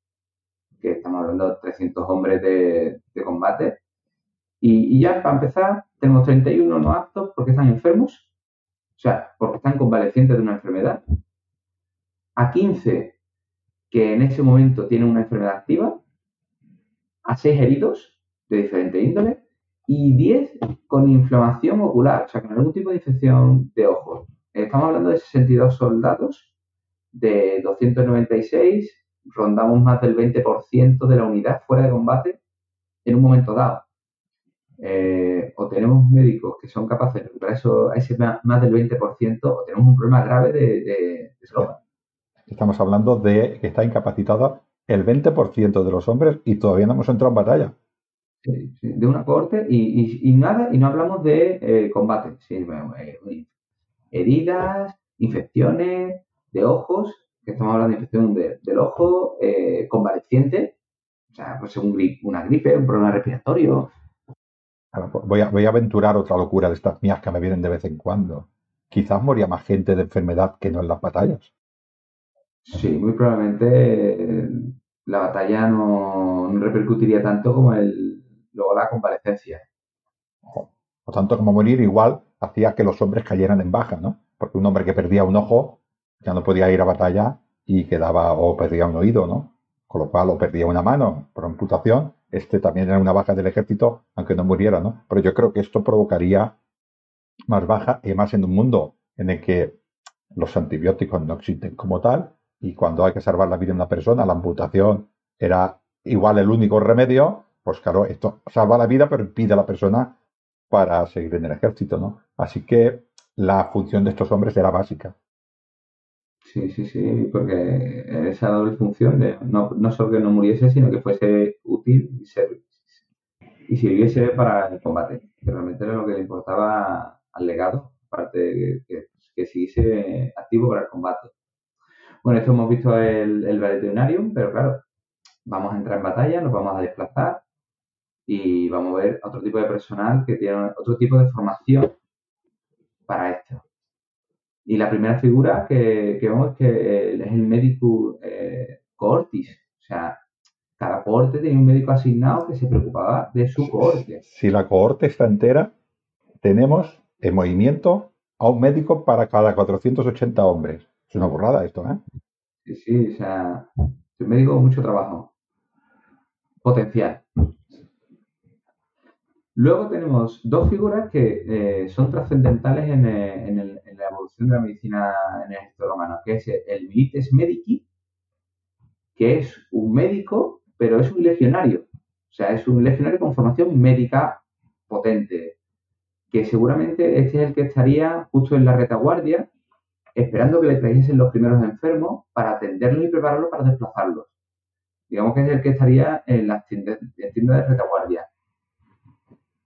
que estamos hablando de 300 hombres de, combate. Y, ya para empezar, tenemos 31 no aptos porque están enfermos, o sea, porque están convalecientes de una enfermedad a 15 que en ese momento tienen una enfermedad activa, a 6 heridos de diferente índole y 10 con inflamación ocular, o sea, con algún tipo de infección de ojos. Estamos hablando de 62 soldados, de 296, rondamos más del 20% de la unidad fuera de combate en un momento dado. Eh, o tenemos médicos que son capaces de recuperar eso, ese más del 20%, o tenemos un problema grave de, de, de salud. Estamos hablando de que está incapacitada el 20% de los hombres y todavía no hemos entrado en batalla. Sí, de una corte y, nada, y no hablamos de eh, combate. Eh, heridas, infecciones de ojos, que estamos hablando de infección del ojo, eh, convaleciente, o sea, pues un una gripe, un problema respiratorio. Pues voy a, voy a aventurar otra locura de estas mías que me vienen de vez en cuando. Quizás moría más gente de enfermedad que no en las batallas. Sí, muy probablemente eh, la batalla no, repercutiría tanto como el, luego la convalecencia. O tanto como morir, igual hacía que los hombres cayeran en baja, ¿no? Porque un hombre que perdía un ojo ya no podía ir a batalla y quedaba o perdía un oído, ¿no? Con lo cual o perdía una mano por amputación, este también era una baja del ejército, aunque no muriera, ¿no? Pero yo creo que esto provocaría más baja y más en un mundo en el que los antibióticos no existen como tal y cuando hay que salvar la vida de una persona, la amputación era igual el único remedio, pues claro, esto salva la vida, pero impide a la persona para seguir en el ejército, ¿no? Así que la función de estos hombres era básica. Sí, sí, sí, porque esa doble función de no, no solo que no muriese, sino que fuese útil y, y sirviese para el combate, que realmente era lo que le importaba al legado, aparte de que, que siguiese activo para el combate. Bueno, esto hemos visto el, el pero claro, vamos a entrar en batalla, nos vamos a desplazar y vamos a ver otro tipo de personal que tiene otro tipo de formación para esto. Y la primera figura que, vemos es que es el médico eh, cohortis. O sea, cada cohorte tenía un médico asignado que se preocupaba de su cohorte. Si la cohorte está entera, tenemos en movimiento a un médico para cada 480 hombres. Es una borrada esto, ¿eh? Sí, sí, o sea, soy médico con mucho trabajo. Potencial. Luego tenemos dos figuras que eh, son trascendentales en, eh, la evolución de la medicina en el ejército romano, que es el milites medici, que es un médico, pero es un legionario. O sea, es un legionario con formación médica potente, que seguramente este es el que estaría justo en la retaguardia esperando que le trajesen los primeros enfermos para atenderlos y prepararlos para desplazarlos. Digamos que es el que estaría en las tiendas, de retaguardia.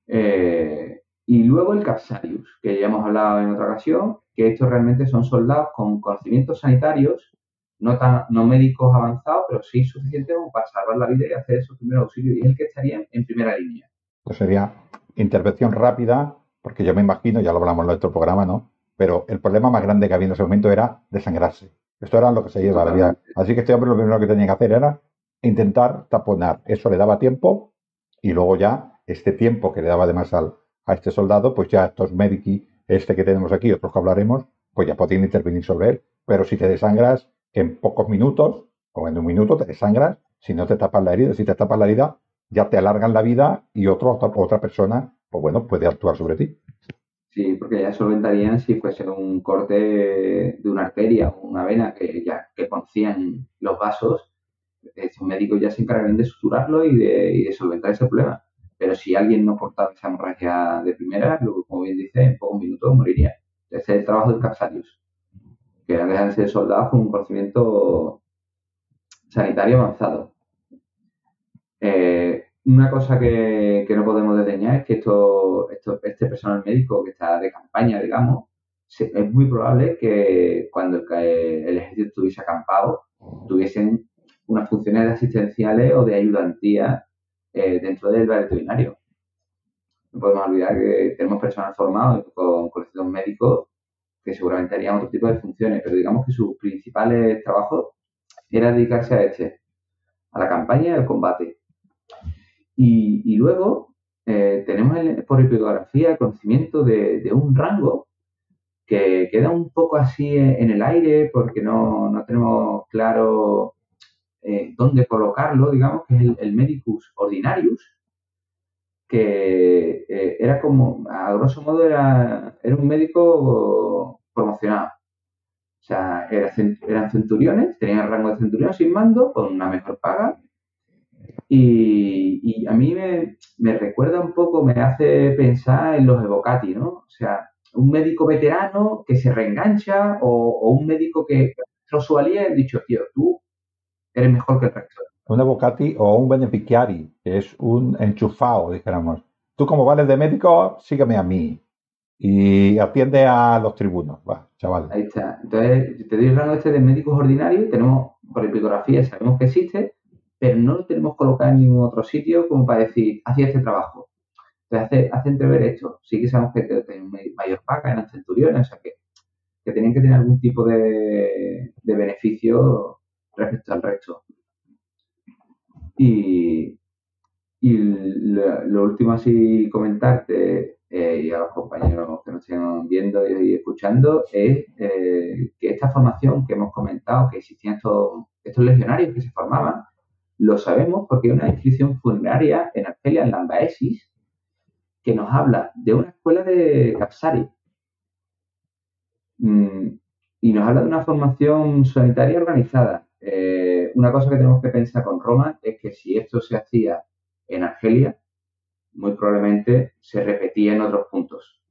Eh, y luego el Capsarius, que ya hemos hablado en otra ocasión, que estos realmente son soldados con conocimientos sanitarios, no, tan, no médicos avanzados, pero sí suficientes para salvar la vida y hacer esos primeros auxilios. Y es el que estaría en primera línea. Pues sería intervención rápida, porque yo me imagino, ya lo hablamos en otro programa, ¿no? Pero el problema más grande que había en ese momento era desangrarse. Esto era lo que se lleva la vida. Así que este hombre lo primero que tenía que hacer era intentar taponar. Eso le daba tiempo y luego ya este tiempo que le daba además al, a este soldado, pues ya estos médicos, este que tenemos aquí, otros que hablaremos, pues ya podían intervenir sobre él. Pero si te desangras en pocos minutos o en un minuto te desangras, si no te tapas la herida, si te tapas la herida, ya te alargan la vida y otro, otra persona, pues bueno, puede actuar sobre ti. Sí, porque ya solventarían si fuese un corte de una arteria o una vena que ya que conocían los vasos estos médicos ya se encargarían de suturarlo y de, solventar ese problema. Pero si alguien no portaba esa hemorragia de primera, como bien dice, en pocos minutos moriría. Es el trabajo del Capsarius, que dejan de ser soldados con un conocimiento sanitario avanzado. Eh, una cosa que, no podemos desdeñar es que esto, este personal médico que está de campaña, digamos, es muy probable que cuando el, ejército estuviese acampado, tuviesen unas funciones asistenciales o de ayudantía eh, dentro del veterinario. No podemos olvidar que tenemos personal formado con conocimientos médicos que seguramente harían otro tipo de funciones, pero digamos que sus principales trabajos era dedicarse a este, a la campaña y al combate. Y, luego eh, tenemos por epidografía el conocimiento de, un rango que queda un poco así en el aire porque no, tenemos claro eh, dónde colocarlo, digamos, que es el, medicus ordinarius, que eh, era como, a grosso modo, era, era un médico promocionado. O sea, eran centuriones, tenían rango de centurión sin mando, con una mejor paga, y, a mí me, recuerda un poco, me hace pensar en los evocati, ¿no? O sea, un médico veterano que se reengancha o, un médico que tras su dicho, tío, tú eres mejor que el resto. Un evocati o un beneficiari, que es un enchufado, dijéramos. Tú como vales de médico, sígueme a mí y atiende a los tribunos, va, chaval. Ahí está. Entonces, te doy el rango este de médicos ordinarios, tenemos por epicografía, sabemos que existe, pero no lo tenemos colocado en ningún otro sitio como para decir, hacía este trabajo. Entonces hace, entrever esto. Sí que sabemos que tienen mayor paga, en las centuriones, o sea que, tenían que tener algún tipo de, beneficio respecto al resto. Y, lo, último así comentarte eh, y a los compañeros que nos estén viendo y, escuchando es eh, que esta formación que hemos comentado, que existían estos, estos legionarios que se formaban, lo sabemos porque hay una inscripción funeraria en Argelia, en Lambaesis, que nos habla de una escuela de Capsari. Mm, y nos habla de una formación sanitaria organizada. Eh, una cosa que tenemos que pensar con Roma es que si esto se hacía en Argelia, muy probablemente se repetía en otros puntos.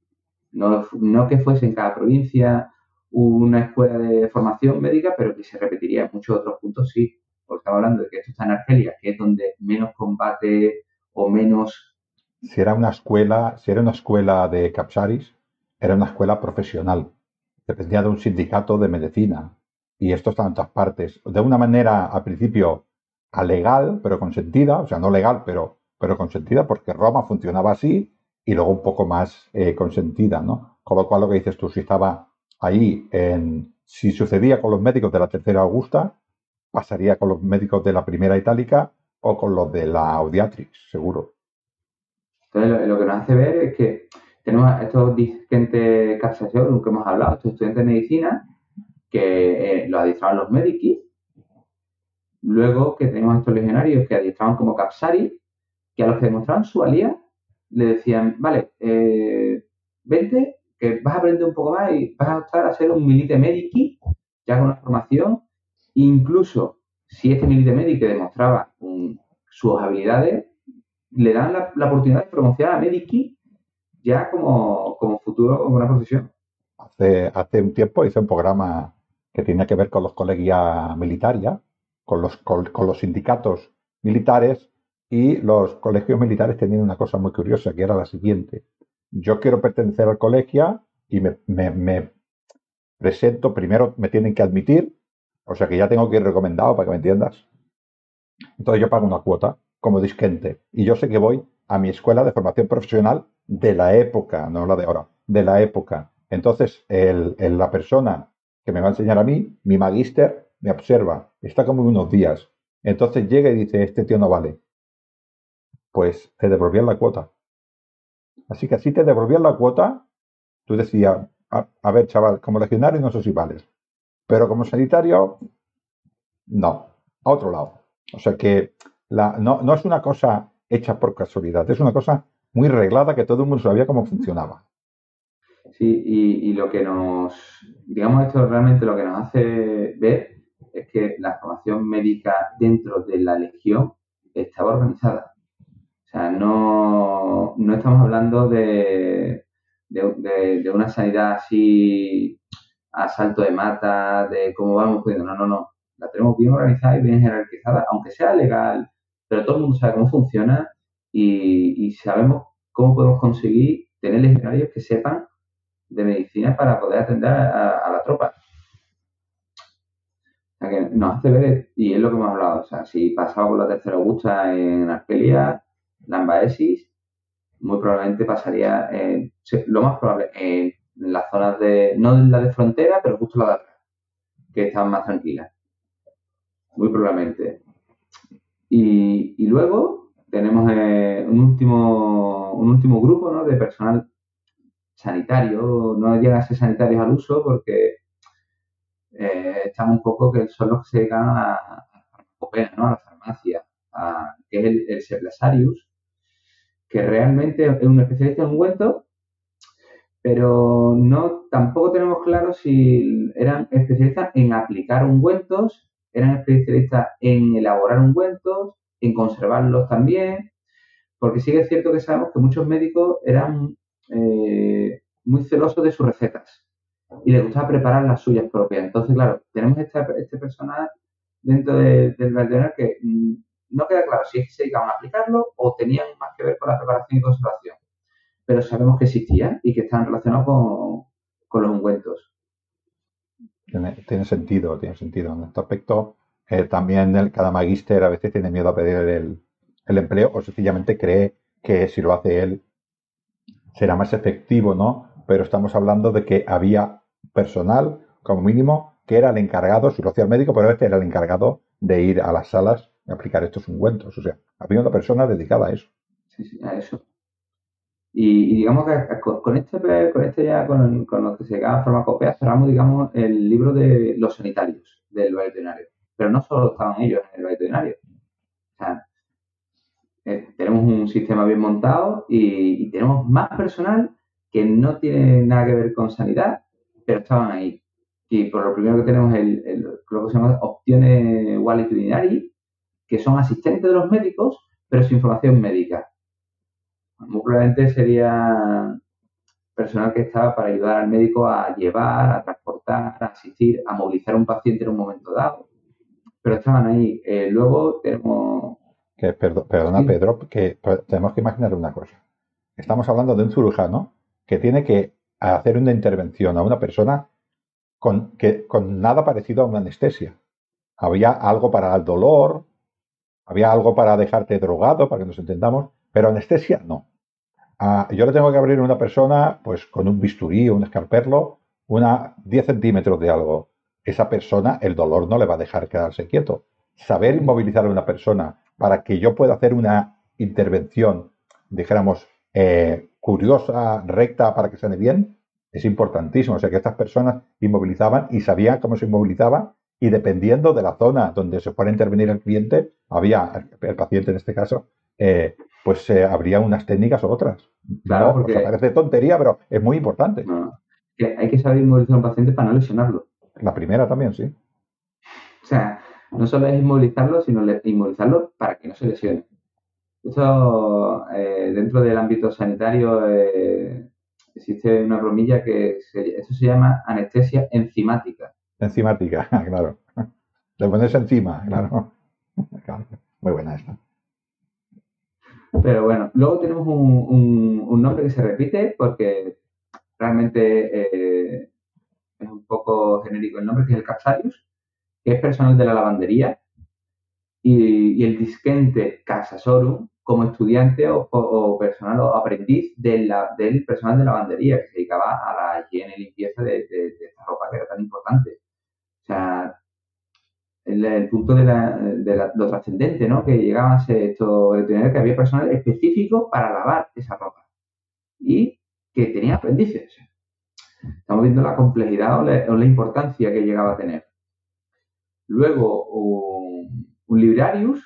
No, no que fuese en cada provincia una escuela de formación médica, pero que se repetiría en muchos otros puntos, sí porque estamos hablando de que esto está en Argelia, que es donde menos combate o menos... Si era una escuela, si era una escuela de Capsaris, era una escuela profesional. Dependía de un sindicato de medicina. Y esto está en todas partes. De una manera, al principio, alegal, pero consentida, o sea, no legal, pero, pero consentida, porque Roma funcionaba así, y luego un poco más eh, consentida, ¿no? Con lo cual, lo que dices tú, si estaba ahí en. Si sucedía con los médicos de la tercera Augusta, pasaría con los médicos de la primera itálica o con los de la Audiatrix, seguro. Entonces, lo, que nos hace ver es que tenemos a estos disquentes capsación que hemos hablado, estos estudiantes de medicina, que eh, los adiestraban los médicos, luego que tenemos a estos legionarios que adiestraban como capsari, que a los que demostraban su valía le decían, vale, eh, vente, que vas a aprender un poco más y vas a estar a ser un milite medici, ya con una formación Incluso si este militar médico demostraba sus habilidades, le dan la, oportunidad de promocionar a Medici ya como, futuro, como una profesión. Hace, hace un tiempo hice un programa que tenía que ver con los colegios militares, con los, con, los sindicatos militares y los colegios militares tenían una cosa muy curiosa que era la siguiente. Yo quiero pertenecer al colegio y me, me presento, primero me tienen que admitir o sea que ya tengo que ir recomendado para que me entiendas. Entonces yo pago una cuota como disquente y yo sé que voy a mi escuela de formación profesional de la época, no la de ahora, de la época. Entonces el, la persona que me va a enseñar a mí, mi magíster, me observa, está como unos días. Entonces llega y dice, este tío no vale. Pues te devolvían la cuota. Así que así te devolvían la cuota, tú decías, a, a ver, chaval, como legionario no sé si vales. Pero como sanitario, no, a otro lado. O sea que no, no, es una cosa hecha por casualidad, es una cosa muy reglada que todo el mundo sabía cómo funcionaba. Sí, y, lo que nos, digamos, esto realmente lo que nos hace ver es que la formación médica dentro de la legión estaba organizada. O sea, no, no estamos hablando de, de, una sanidad así a salto de mata, de cómo vamos pudiendo. No, no, no. La tenemos bien organizada y bien jerarquizada, aunque sea legal, pero todo el mundo sabe cómo funciona y, sabemos cómo podemos conseguir tener legionarios que sepan de medicina para poder atender a, la tropa. O sea que nos hace ver, y es lo que hemos hablado, o sea, si pasaba por la tercera Augusta en Argelia, la Ambaesis, muy probablemente pasaría, en, lo más probable, en las zonas de, no en la de frontera, pero justo la de atrás, que están más tranquilas. Muy probablemente. Y, luego tenemos eh, un, último, un último grupo ¿no? de personal sanitario, no llega a ser sanitarios al uso porque eh, están un poco que son los que se dedican a, a, ¿no? a la farmacia, que es el, el que realmente es un especialista en ungüentos, pero no tampoco tenemos claro si eran especialistas en aplicar ungüentos, eran especialistas en elaborar ungüentos, en conservarlos también, porque sí que es cierto que sabemos que muchos médicos eran eh, muy celosos de sus recetas y les gustaba preparar las suyas propias. Entonces, claro, tenemos este, este personal dentro del veterinario que mm, no queda claro si es que se dedicaban a aplicarlo o tenían más que ver con la preparación y conservación. Pero sabemos que existían y que están relacionados con, los ungüentos. Tiene, sentido, tiene sentido. En este aspecto, eh, también el, cada magíster a veces tiene miedo a pedir el, el, empleo o sencillamente cree que si lo hace él será más efectivo, ¿no? Pero estamos hablando de que había personal, como mínimo, que era el encargado, si lo hacía el médico, pero este era el encargado de ir a las salas y aplicar estos ungüentos. O sea, había una persona dedicada a eso. Sí, sí, a eso. Y, digamos que con este, con este ya, con, con lo que se llama farmacopea, cerramos, digamos, el libro de los sanitarios del veterinario. Pero no solo estaban ellos en el veterinario. O sea, eh, tenemos un sistema bien montado y, tenemos más personal que no tiene nada que ver con sanidad, pero estaban ahí. Y por lo primero que tenemos el, el lo que se llama opciones Walitudinary, que son asistentes de los médicos, pero sin información médica. Muy probablemente sería personal que estaba para ayudar al médico a llevar, a transportar, a asistir, a movilizar a un paciente en un momento dado. Pero estaban ahí. Eh, luego tenemos que, perdona, Pedro, que tenemos que imaginar una cosa. Estamos hablando de un cirujano que tiene que hacer una intervención a una persona con, que, con nada parecido a una anestesia. Había algo para el dolor, había algo para dejarte drogado, para que nos entendamos, pero anestesia no. Ah, yo le tengo que abrir a una persona pues con un bisturí o un escarperlo, una 10 centímetros de algo. Esa persona, el dolor no le va a dejar quedarse quieto. Saber inmovilizar a una persona para que yo pueda hacer una intervención, dijéramos, eh, curiosa, recta, para que sane bien, es importantísimo. O sea, que estas personas inmovilizaban y sabían cómo se inmovilizaba y dependiendo de la zona donde se fuera a intervenir el cliente, había, el paciente en este caso, eh, pues eh, habría unas técnicas o otras. Claro, porque... parece tontería, pero es muy importante. hay que saber inmovilizar a un paciente para no lesionarlo. La primera también, sí. O sea, no solo es inmovilizarlo, sino inmovilizarlo para que no se lesione. Eso, eh, dentro del ámbito sanitario, eh, existe una bromilla que se, eso se llama anestesia enzimática. Enzimática, claro. Le pones encima, claro. Muy buena esta. Pero bueno, luego tenemos un, nombre que se repite porque realmente eh, es un poco genérico el nombre, que es el Capsarius que es personal de la lavandería, y, el disquente Casasorum como estudiante o, personal o aprendiz del personal de lavandería que se dedicaba a la higiene y limpieza de, esta ropa que era tan importante. O sea, el, punto de, lo trascendente, ¿no? Que llegaban a ser esto, que había personal específico para lavar esa ropa y que tenía aprendices. Estamos viendo la complejidad o la importancia que llegaba a tener. Luego un, librarius,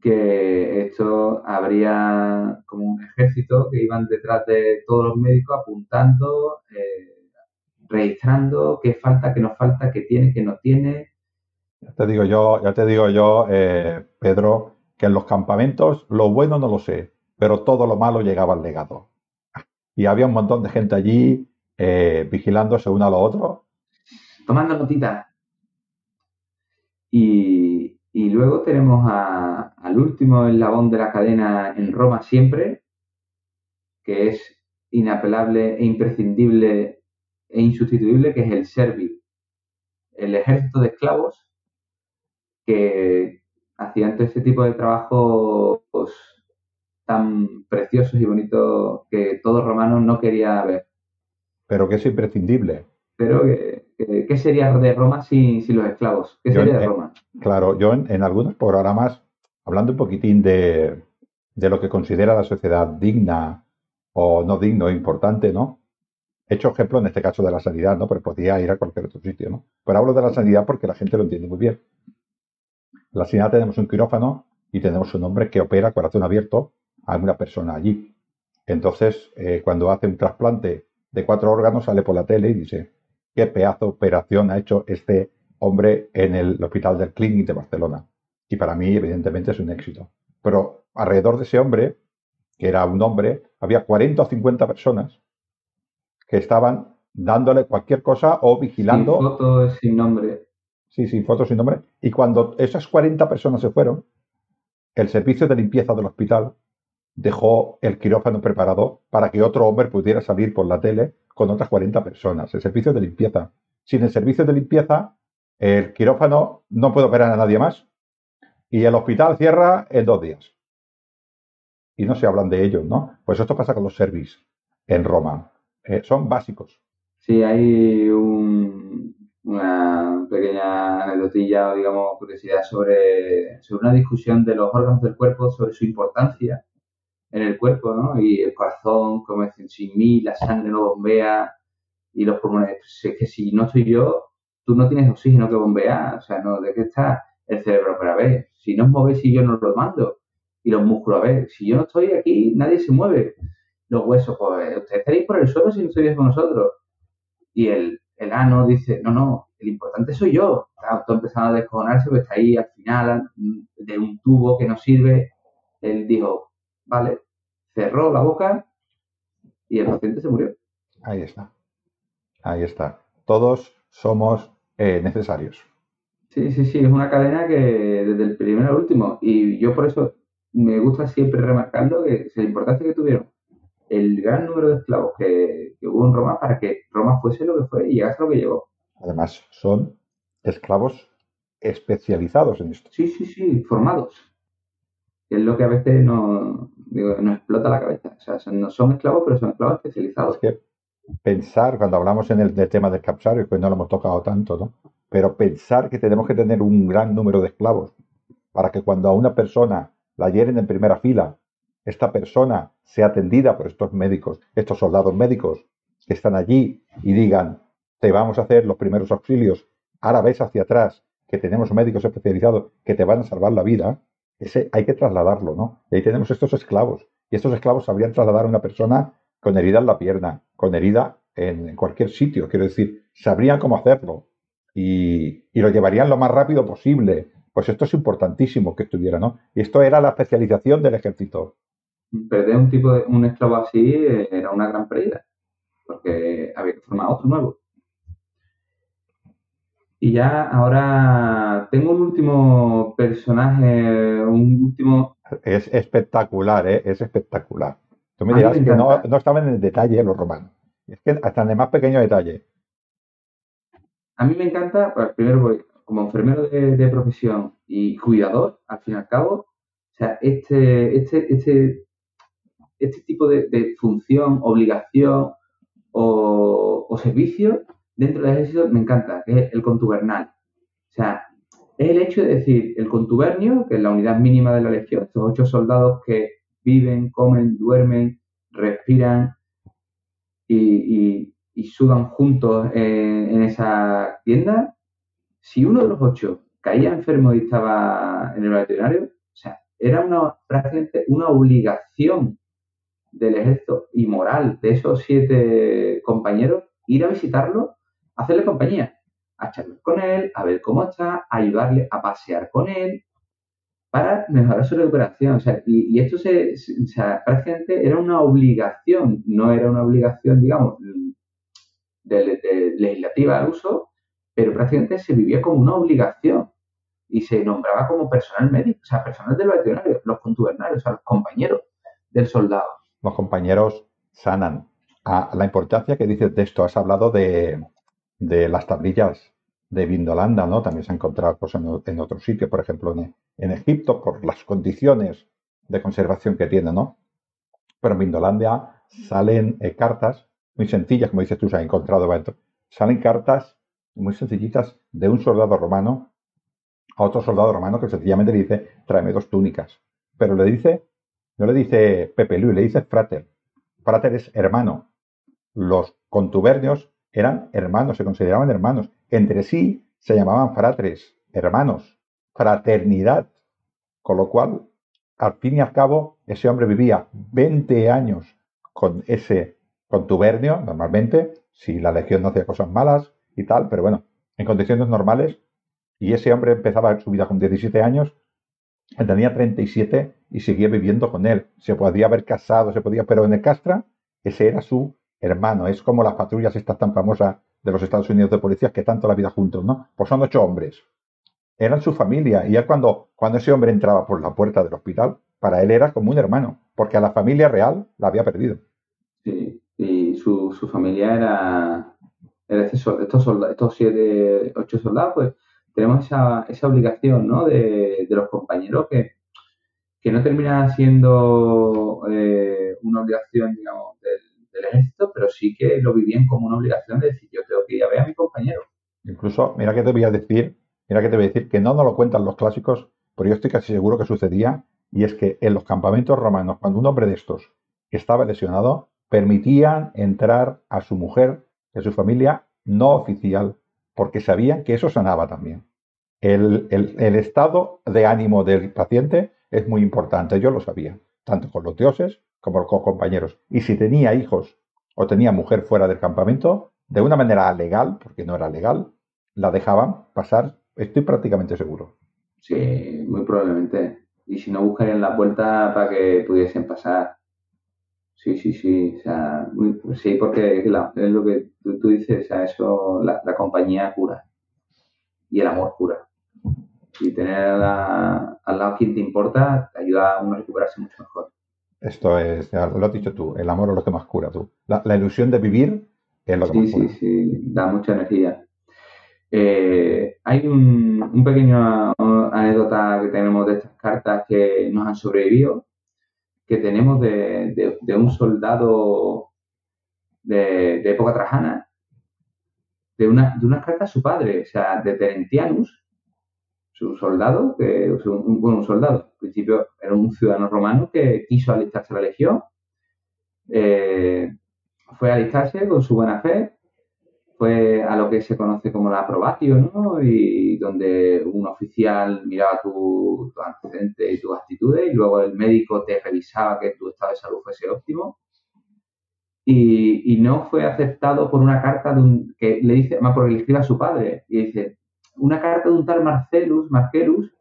que esto habría como un ejército que iban detrás de todos los médicos apuntando, eh, registrando qué falta, qué no falta, qué tiene, qué no tiene, Ya te digo yo, ya te digo yo, eh, Pedro, que en los campamentos lo bueno no lo sé, pero todo lo malo llegaba al legado. Y había un montón de gente allí eh, vigilándose uno a lo otro. Tomando notitas. Y, y luego tenemos al último eslabón de la cadena en Roma siempre, que es inapelable e imprescindible e insustituible, que es el Servi, el ejército de esclavos que hacían todo este tipo de trabajos tan preciosos y bonitos que todo romano no quería ver. Pero que es imprescindible. Pero, ¿qué, sería de Roma sin, sin los esclavos? ¿Qué Yo sería de en- Roma? Claro, yo en, en algunos programas, hablando un poquitín de, de lo que considera la sociedad digna o no digno importante, ¿no? He hecho ejemplo en este caso de la sanidad, ¿no? Pero podría ir a cualquier otro sitio, ¿no? Pero hablo de la sanidad porque la gente lo entiende muy bien. La sanidad tenemos un quirófano y tenemos un hombre que opera corazón abierto a una persona allí. Entonces, eh, cuando hace un trasplante de cuatro órganos, sale por la tele y dice, qué pedazo de operación ha hecho este hombre en el hospital del Clinic de Barcelona. Y para mí, evidentemente, es un éxito. Pero alrededor de ese hombre, que era un hombre, había 40 o 50 personas que estaban dándole cualquier cosa o Sin vigilando. fotos, sin nombre. Sí, sin fotos, sin nombre. Y cuando esas 40 personas se fueron, el servicio de limpieza del hospital dejó el quirófano preparado para que otro hombre pudiera salir por la tele con otras 40 personas. El servicio de limpieza. Sin el servicio de limpieza, el quirófano no puede operar a nadie más y el hospital cierra en dos días. Y no se hablan de ellos, ¿no? Pues esto pasa con los service en Roma. Eh, son básicos. Sí, hay un- una pequeña anecdotilla o, digamos, curiosidad sobre, sobre una discusión de los órganos del cuerpo, sobre su importancia en el cuerpo, ¿no? Y el corazón, como dicen, sin mí, la sangre no bombea y los pulmones. Pues es que si no soy yo, tú no tienes oxígeno que bombea, o sea, ¿no? ¿De qué está el cerebro? Pero a ver, si no os movéis y yo no lo mando, y los músculos, a ver, si yo no estoy aquí, nadie se mueve. Los huesos, pues, ustedes estaréis por el suelo si no estuvierais con nosotros. Y el, el ano dice, no, no, el importante soy yo. Todo empezando a descojonarse, pues está ahí al final de un tubo que no sirve. Él dijo, vale, cerró la boca y el paciente se murió. Ahí está. Ahí está. Todos somos eh, necesarios. Sí, sí, sí, es una cadena que desde el primero al último. Y yo por eso me gusta siempre remarcarlo, que es la importancia que tuvieron el gran número de esclavos que, que hubo en Roma para que Roma fuese lo que fue y llegase a lo que llegó. Además, son esclavos especializados en esto. Sí, sí, sí, formados. Que es lo que a veces no, digo, nos explota la cabeza. O sea, no son esclavos, pero son esclavos Es especializados. que pensar, cuando hablamos en el del tema del capsario, que no lo hemos tocado tanto, ¿no? Pero pensar que tenemos que tener un gran número de esclavos para que cuando a una persona la hieren en primera fila, esta persona sea atendida por estos médicos, estos soldados médicos que están allí y digan, te vamos a hacer los primeros auxilios, ahora ves hacia atrás que tenemos médicos especializados que te van a salvar la vida, ese hay que trasladarlo, ¿no? Y ahí tenemos estos esclavos. Y estos esclavos sabrían trasladar a una persona con herida en la pierna, con herida en cualquier sitio, quiero decir, sabrían cómo hacerlo y, y lo llevarían lo más rápido posible. Pues esto es importantísimo que estuviera, ¿no? Y esto era la especialización del ejército. Perder un tipo de, un esclavo así eh, era una gran pérdida. Porque había que formar otro nuevo. Y ya ahora tengo un último personaje, un último Es espectacular, ¿eh? Es espectacular. Tú me dirás me que no, no estaban en el detalle los romanos. Es que hasta en el más pequeño detalle. A mí me encanta, pues, primero, porque como enfermero de, de profesión y cuidador, al fin y al cabo, o sea, este, este, este, este tipo de, función, obligación o, servicio dentro del ejército me encanta, que es el contubernal. O sea, es el hecho de decir, el contubernio, que es la unidad mínima de la legión, estos ocho soldados que viven, comen, duermen, respiran y, sudan juntos en, en esa tienda, si uno de los ocho caía enfermo y estaba en el veterinario, o sea, era una, prácticamente una obligación del ejército y moral de esos siete compañeros ir a visitarlo, hacerle compañía, a charlar con él, a ver cómo está, ayudarle a pasear con él para mejorar su recuperación. O sea, y, esto se, o sea, prácticamente era una obligación, no era una obligación, digamos, de, legislativa al uso, pero prácticamente se vivía como una obligación y se nombraba como personal médico, o sea, personal del veterinario, los contubernarios, o sea, los compañeros del soldado. Los compañeros sanan. Ah, la importancia que dices de esto, has hablado de, las tablillas de Vindolanda, ¿no? También se han encontrado en, en otros sitios, por ejemplo, en, Egipto, por las condiciones de conservación que tiene, ¿no? Pero en Vindolandia salen eh, cartas muy sencillas, como dices tú, se han encontrado, salen cartas muy sencillitas de un soldado romano a otro soldado romano que sencillamente le dice, tráeme dos túnicas. Pero le dice, no le dice Pepe Luis, le dice frater. Frater es hermano. Los contubernios eran hermanos, se consideraban hermanos. Entre sí se llamaban fratres, hermanos, fraternidad. Con lo cual, al fin y al cabo, ese hombre vivía 20 años con ese contubernio, normalmente, si la legión no hacía cosas malas y tal, pero bueno, en condiciones normales, y ese hombre empezaba su vida con 17 años, tenía 37 y seguía viviendo con él. Se podía haber casado, se podía, pero en el Castra, ese era su hermano. Es como las patrullas estas tan famosas de los Estados Unidos de policías que tanto la vida juntos, ¿no? Pues son ocho hombres. Eran su familia. Y ya cuando, cuando ese hombre entraba por la puerta del hospital, para él era como un hermano, porque a la familia real la había perdido. Sí, y su, familia era, este estos, soldados, estos siete, ocho soldados, pues tenemos esa, esa obligación, ¿no? De, los compañeros que, que no termina siendo eh, una obligación, digamos, del, ejército, pero sí que lo vivían como una obligación de decir, yo tengo que ir a ver a mi compañero. Incluso, mira que te voy a decir, mira que te voy a decir, que no nos lo cuentan los clásicos, pero yo estoy casi seguro que sucedía, y es que en los campamentos romanos, cuando un hombre de estos estaba lesionado, permitían entrar a su mujer, a su familia no oficial, porque sabían que eso sanaba también. El, estado de ánimo del paciente es muy importante, yo lo sabía, tanto con los dioses como con los compañeros. Y si tenía hijos o tenía mujer fuera del campamento, de una manera legal, porque no era legal, la dejaban pasar, estoy prácticamente seguro. Sí, muy probablemente. Y si no, buscarían la puerta para que pudiesen pasar. Sí, sí, sí. O sea, sí, porque es lo que tú, dices, o sea, eso, la, compañía cura. Y el amor cura. Y tener al lado quien te importa te ayuda a uno a recuperarse mucho mejor. Esto es, lo has dicho tú, el amor es lo que más cura tú. La, ilusión de vivir es lo que más cura. Sí, sí, sí, da mucha energía. Eh, hay un, un pequeño anécdota que tenemos de estas cartas que nos han sobrevivido que tenemos de, un soldado de, época trajana, de una, de una carta a su padre, o sea, de Terentianus, su soldado, un, bueno, un soldado, al principio era un ciudadano romano que quiso alistarse a la legión, eh, fue a alistarse con su buena fe, fue a lo que se conoce como la aprobación, ¿no? Y donde un oficial miraba tu, tu antecedente y tus actitudes y luego el médico te revisaba que tu estado de salud fuese óptimo. Y, no fue aceptado por una carta de un, que le dice, más porque le escribe a su padre, y dice, una carta de un tal Marcelus, Marcelus,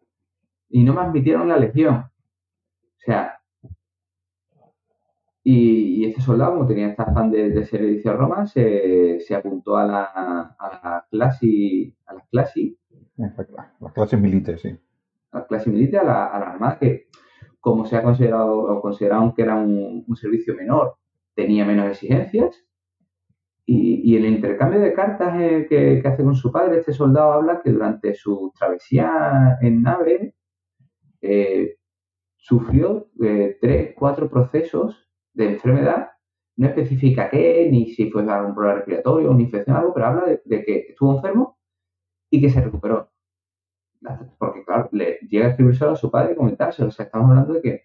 y no me admitieron la legión. O sea, y, este soldado, como tenía esta afán de, ser edición Roma, se, apuntó a la, a la clase, a las clases. Las clases militares, sí. A las clases militares, a la, a la armada, que como se ha considerado, o consideraron que era un, servicio menor, tenía menos exigencias. Y, en el intercambio de cartas eh, que, hace con su padre, este soldado habla que durante su travesía en nave eh, sufrió eh, tres, cuatro procesos de enfermedad, no especifica qué, ni si fue algún problema respiratorio, una infección algo, pero habla de, que estuvo enfermo y que se recuperó. Porque, claro, le llega a escribir solo a su padre y comentárselo. O sea, estamos hablando de que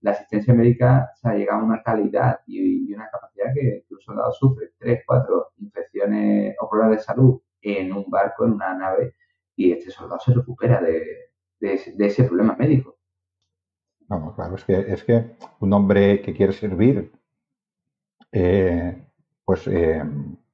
la asistencia médica se ha llegado a una calidad y, una capacidad que, un soldado sufre tres, cuatro infecciones o problemas de salud en un barco, en una nave, y este soldado se recupera de ese problema médico. Vamos, claro, es que, es que un hombre que quiere servir, eh, pues eh,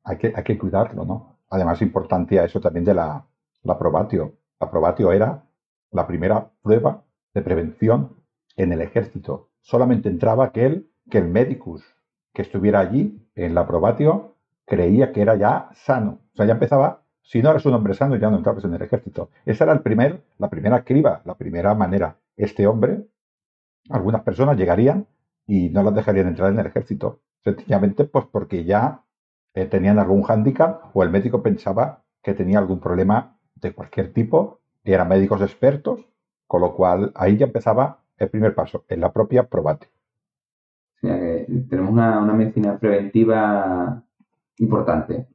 hay, que, hay que cuidarlo, ¿no? además importancia eso también de la, la probatio. La probatio era la primera prueba de prevención en el ejército. Solamente entraba aquel que el medicus que estuviera allí en la probatio creía que era ya sano. O sea, ya empezaba, si no eras un hombre sano, ya no entrabas en el ejército. Esa era el primer, la primera criba, la primera manera. Este hombre, algunas personas llegarían y no las dejarían entrar en el ejército. Sencillamente, pues porque ya eh, tenían algún hándicap o el médico pensaba que tenía algún problema de cualquier tipo y eran médicos expertos, con lo cual ahí ya empezaba el primer paso, en la propia probate. tenemos una, medicina preventiva importante.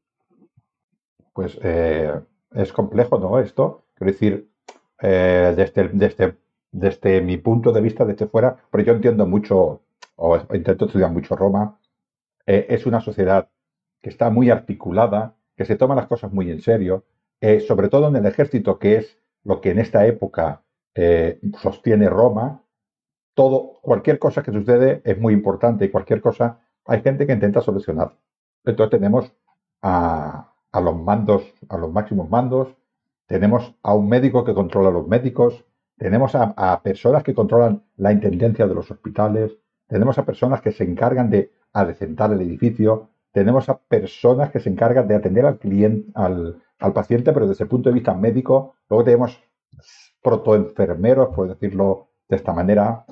Pues eh, es complejo, ¿no? Esto, quiero decir, eh, desde, desde, desde mi punto de vista, desde fuera, pero yo entiendo mucho, o intento estudiar mucho Roma, eh, es una sociedad que está muy articulada, que se toma las cosas muy en serio, eh, sobre todo en el ejército, que es lo que en esta época eh, sostiene Roma. Todo, cualquier cosa que sucede es muy importante y cualquier cosa hay gente que intenta solucionar. Entonces tenemos a, los mandos, a los máximos mandos, tenemos a un médico que controla a los médicos, tenemos a, personas que controlan la intendencia de los hospitales, tenemos a personas que se encargan de adecentar el edificio, tenemos a personas que se encargan de atender al cliente, al, paciente, pero desde el punto de vista médico. Luego tenemos protoenfermeros, por decirlo de esta manera.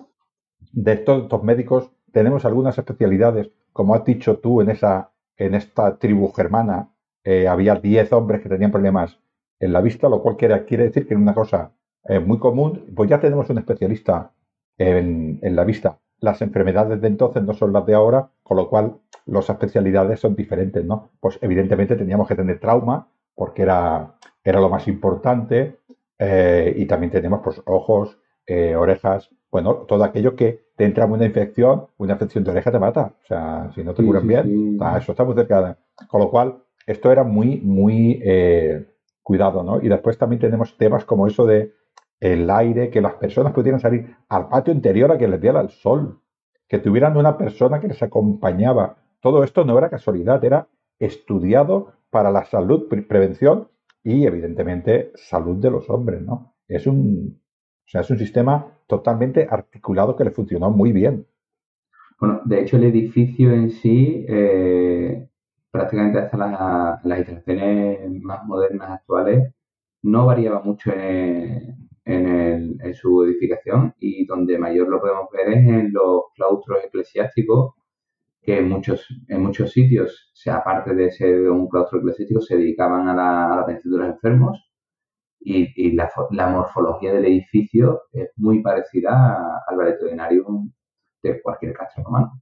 De todos estos médicos tenemos algunas especialidades, como has dicho tú en esa en esta tribu germana eh, había 10 hombres que tenían problemas en la vista, lo cual quiere, quiere decir que es una cosa eh, muy común. Pues ya tenemos un especialista en, en la vista. Las enfermedades de entonces no son las de ahora, con lo cual las especialidades son diferentes, ¿no? Pues evidentemente teníamos que tener trauma, porque era, era lo más importante, eh, y también tenemos pues ojos, eh, orejas, bueno, todo aquello que te entra una infección, una infección de oreja te mata, o sea, si no te curan bien, eso está muy cerca. Con lo cual, esto era muy, muy eh, cuidado, ¿no? Y después también tenemos temas como eso de el aire, que las personas pudieran salir al patio interior a que les diera el sol, que tuvieran una persona que les acompañaba. Todo esto no era casualidad, era estudiado para la salud, prevención y evidentemente salud de los hombres, ¿no? Es un, o sea, es un sistema totalmente articulado que le funcionó muy bien. Bueno, de hecho el edificio en sí, eh, prácticamente hasta las, las instalaciones más modernas actuales, no variaba mucho en, en, su edificación y donde mayor lo podemos ver es en los claustros eclesiásticos que en muchos, en muchos sitios, sea, aparte de ser un claustro eclesiástico, se dedicaban a la, atención de los enfermos y, la, morfología del edificio es muy parecida al Valetudinarium de cualquier castro romano.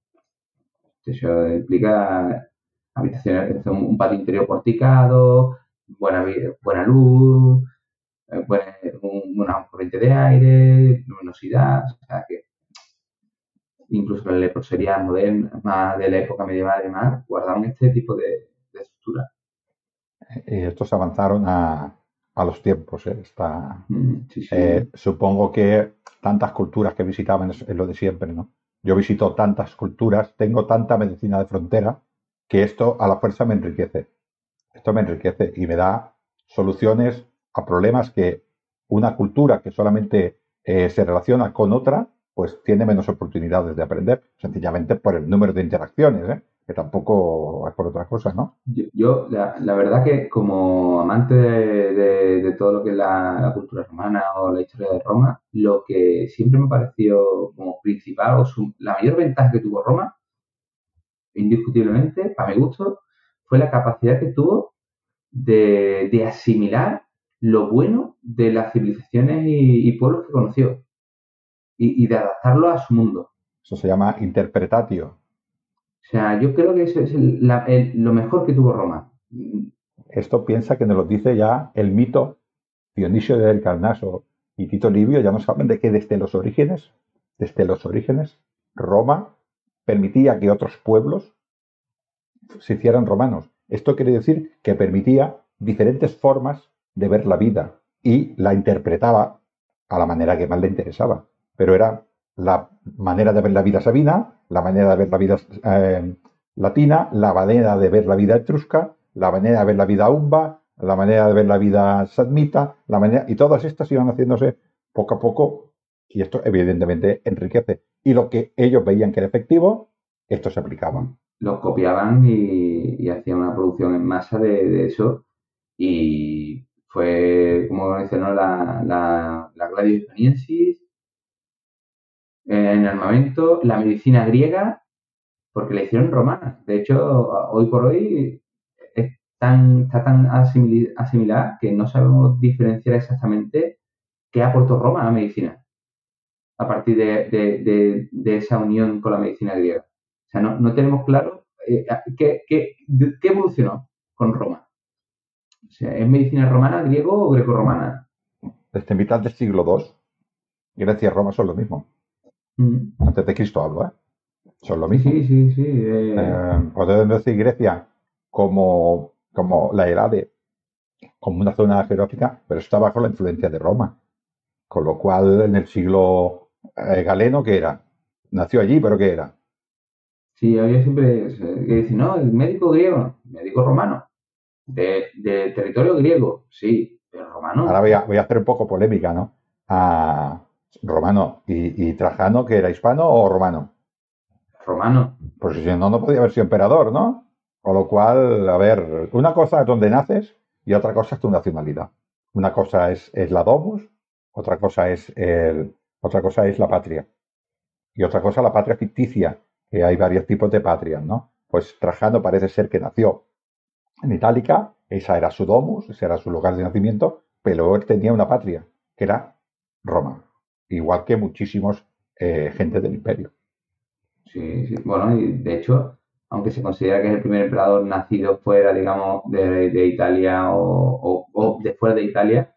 Eso implica habitaciones, un patio interior porticado, buena, buena luz, eh, pues, una corriente de aire, luminosidad, o sea que incluso la leprosería moderna, más de la época medieval y demás, guardaban este tipo de, estructura. Y estos avanzaron a, los tiempos. ¿eh? Mm, eh, supongo que tantas culturas que visitaban es, lo de siempre, ¿no? Yo visito tantas culturas, tengo tanta medicina de frontera, que esto a la fuerza me enriquece. Esto me enriquece y me da soluciones a problemas que una cultura que solamente eh, se relaciona con otra, pues tiene menos oportunidades de aprender, sencillamente por el número de interacciones, ¿eh? que tampoco es por otra cosa, ¿no? Yo, la, verdad que como amante de, todo lo que es la, cultura romana o la historia de Roma, lo que siempre me pareció como principal o la mayor ventaja que tuvo Roma, indiscutiblemente, a mi gusto, fue la capacidad que tuvo de, de asimilar lo bueno de las civilizaciones y, pueblos que conoció y, de adaptarlo a su mundo. Eso se llama interpretatio. O sea, yo creo que eso es lo mejor que tuvo Roma. Esto piensa que nos lo dice ya el mito Dionisio del Carnaso y Tito Livio, ya nos hablan de que desde los orígenes, desde los orígenes, Roma permitía que otros pueblos se hicieran romanos. Esto quiere decir que permitía diferentes formas de ver la vida y la interpretaba a la manera que más le interesaba. Pero era la manera de ver la vida sabina, la manera de ver la vida eh, latina, la manera de ver la vida etrusca, la manera de ver la vida umba, la manera de ver la vida sadmita, la manera, y todas estas iban haciéndose poco a poco, y esto evidentemente enriquece. Y lo que ellos veían que era efectivo, esto se aplicaba. Los copiaban y, hacían una producción en masa de, eso, y fue, como mencionó, la, la, la Gladius Hispaniensis, en armamento, la medicina griega, porque la hicieron romana. De hecho, hoy por hoy es tan, está tan asimilada que no sabemos diferenciar exactamente qué aportó Roma a la medicina a partir de, esa unión con la medicina griega. O sea, no, tenemos claro eh, qué, qué, evolucionó con Roma. O sea, ¿es medicina romana, griego o greco-romana? Desde mitad del siglo II, Grecia y Roma son lo mismo. Mm. Antes de Cristo hablo, ¿eh? Son lo mismo. Sí, sí, sí. Eh... eh podemos decir Grecia como, como la Helade, como una zona geográfica, pero está bajo la influencia de Roma. Con lo cual, en el siglo eh, galeno, ¿qué era? Nació allí, pero ¿qué era? Sí, había siempre que decir, no, el médico griego, médico romano, de, territorio griego, sí, pero romano. Ahora voy a, voy a hacer un poco polémica, ¿no? A, Romano. ¿Y, Trajano que era hispano o romano? Romano. Pues si no, no podía haber sido emperador, ¿no? Con lo cual, a ver, una cosa es donde naces y otra cosa es tu nacionalidad. Una cosa es, es la domus, otra cosa es el, otra cosa es la patria. Y otra cosa la patria ficticia, que hay varios tipos de patrias, ¿no? Pues Trajano parece ser que nació en Itálica, esa era su domus, ese era su lugar de nacimiento, pero él tenía una patria, que era Roma igual que muchísimos eh, gente del imperio. Sí, sí, bueno, y de hecho, aunque se considera que es el primer emperador nacido fuera, digamos, de, Italia o, de fuera de Italia,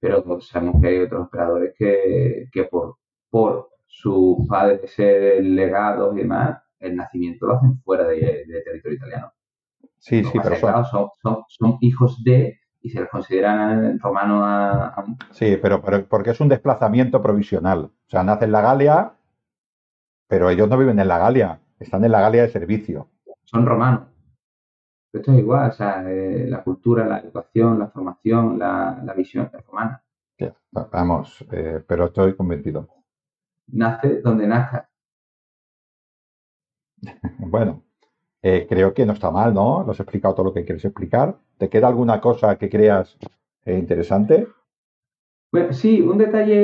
pero sabemos que hay otros emperadores que, por, por sus padres ser legados y demás, el nacimiento lo hacen fuera de, territorio italiano. Sí, sí, pero son, son, hijos de y se les consideran romanos a, Sí, pero, porque es un desplazamiento provisional. O sea, nacen en la Galia, pero ellos no viven en la Galia, están en la Galia de servicio. Son romanos. Esto es igual, o sea, eh, la cultura, la educación, la formación, la, visión es romana. vamos, eh, pero estoy convencido. Nace donde nazca. bueno, eh, creo que no está mal, ¿no? Lo has explicado todo lo que quieres explicar. ¿Te queda alguna cosa que creas eh, interesante? Bueno, sí, un detalle,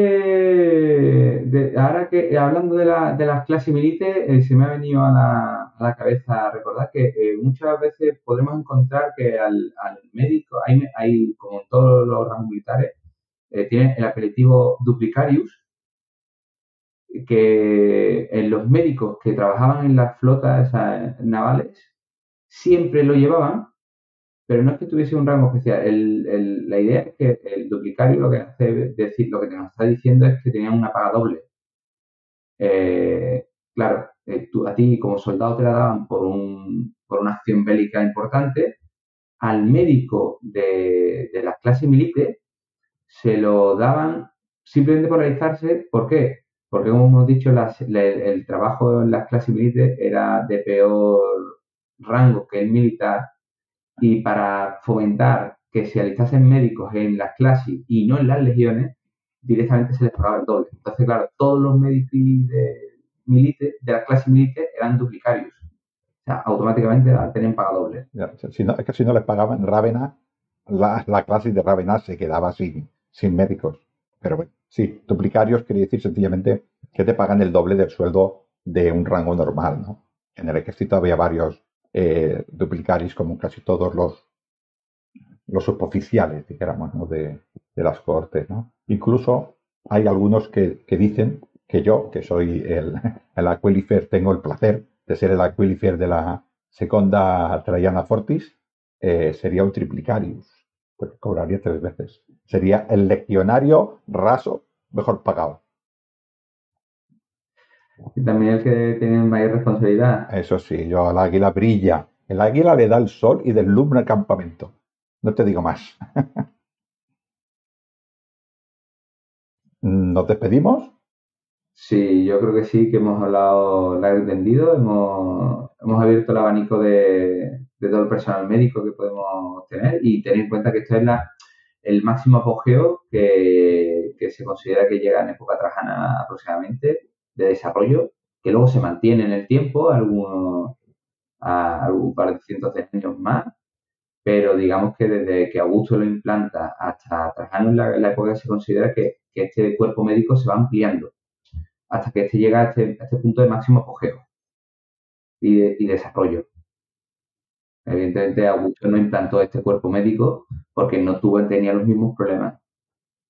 de, ahora que hablando de, las clases milites, eh, se me ha venido a la, cabeza recordar que muchas veces podremos encontrar que al, médico, hay, hay, como todos los rangos militares, tienen el apelativo duplicarius, que en los médicos que trabajaban en las flotas navales siempre lo llevaban, pero no es que tuviese un rango especial. la idea es que el duplicario lo que hace decir, lo que nos está diciendo es que tenían una paga doble. Eh, claro, eh, a ti como soldado te la daban por, un, por una acción bélica importante, al médico de, de las clases militares se lo daban simplemente por realizarse. ¿Por qué? Porque como hemos dicho, el trabajo en las clases militares era de peor rango que el militar y para fomentar que se alistasen médicos en las clases y no en las legiones, directamente se les pagaba el doble. Entonces, claro, todos los médicos de, de las clases militares eran duplicarios. O sea, automáticamente la tenían paga doble. si no, es que si no les pagaban Rávena, la, la clase de Rávena se quedaba sin, sin médicos. Pero bueno, sí, duplicarios quiere decir sencillamente que te pagan el doble del sueldo de un rango normal, ¿no? En el ejército había varios eh, duplicarios, como casi todos los, los suboficiales, dijéramos, ¿no? de, las cortes, ¿no? Incluso hay algunos que, dicen que yo, que soy el, el Aquilifer, tengo el placer de ser el Aquilifer de la Seconda Traiana Fortis, eh, sería un triplicarius pues cobraría tres veces. Sería el legionario raso mejor pagado. Y también el que tiene mayor responsabilidad. Eso sí, yo al águila brilla. El águila le da el sol y deslumbra el campamento. No te digo más. ¿Nos despedimos? Sí, yo creo que sí, que hemos hablado largo y tendido, hemos, hemos abierto el abanico de, de todo el personal médico que podemos tener y tener en cuenta que esto es la, el máximo apogeo que, se considera que llega en época trajana aproximadamente de desarrollo, que luego se mantiene en el tiempo, algunos, a algún par de cientos de años más, pero digamos que desde que Augusto lo implanta hasta Trajano en la, época se considera que, este cuerpo médico se va ampliando hasta que este llega a este, este punto de máximo apogeo y, desarrollo. Evidentemente Augusto no implantó este cuerpo médico porque no tuvo, tenía los mismos problemas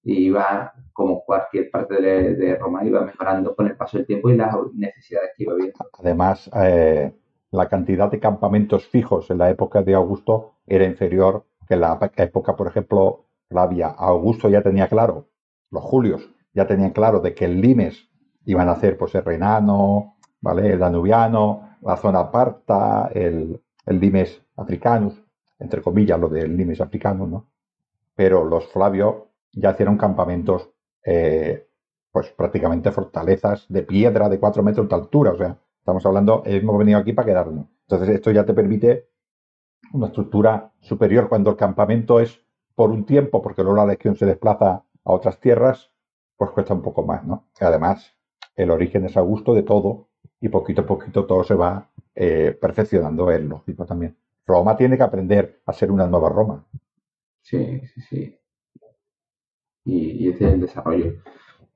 y iba, como cualquier parte de, Roma, iba mejorando con el paso del tiempo y las necesidades que iba viendo. Además, eh, la cantidad de campamentos fijos en la época de Augusto era inferior que en la época, por ejemplo, Flavia. Augusto ya tenía claro, los Julios ya tenían claro de que el Limes iban a hacer pues el renano, ¿vale? El danubiano, la zona parta, el, el limes africanus, entre comillas, lo del limes africanus, ¿no? Pero los Flavios ya hicieron campamentos, eh, pues prácticamente fortalezas de piedra de cuatro metros de altura, o sea, estamos hablando, hemos venido aquí para quedarnos. Entonces, esto ya te permite una estructura superior cuando el campamento es por un tiempo, porque luego la legión se desplaza a otras tierras, pues cuesta un poco más, ¿no? además, el origen es a gusto de todo y poquito a poquito todo se va eh, perfeccionando, es lógico también. Roma tiene que aprender a ser una nueva Roma. Sí, sí, sí. Y, ese es el desarrollo.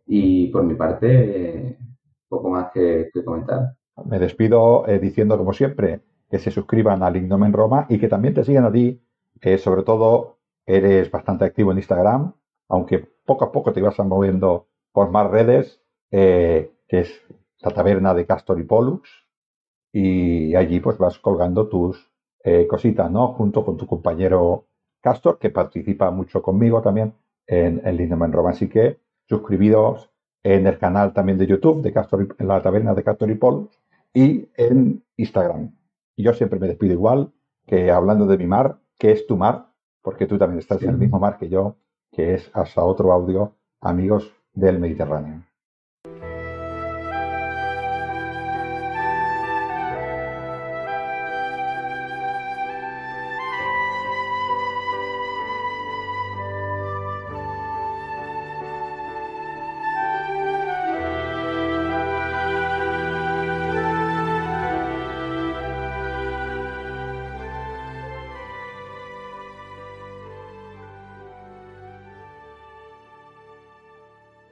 Y por mi parte, poco más que, comentar. Me despido eh, diciendo, como siempre, que se suscriban al Ignomen Roma y que también te sigan a ti. Eh, sobre todo, eres bastante activo en Instagram, aunque poco a poco te ibas moviendo por más redes, que es la taberna de Castor y Pollux, y allí pues vas colgando tus eh, cositas, ¿no? Junto con tu compañero Castor, que participa mucho conmigo también en, el Lindemann Roma. Así que suscribidos en el canal también de YouTube de Castor en la taberna de Castor y Pollux y en Instagram. Y yo siempre me despido igual que hablando de mi mar, que es tu mar, porque tú también estás en el mismo mar que yo, que es hasta otro audio, amigos del Mediterráneo.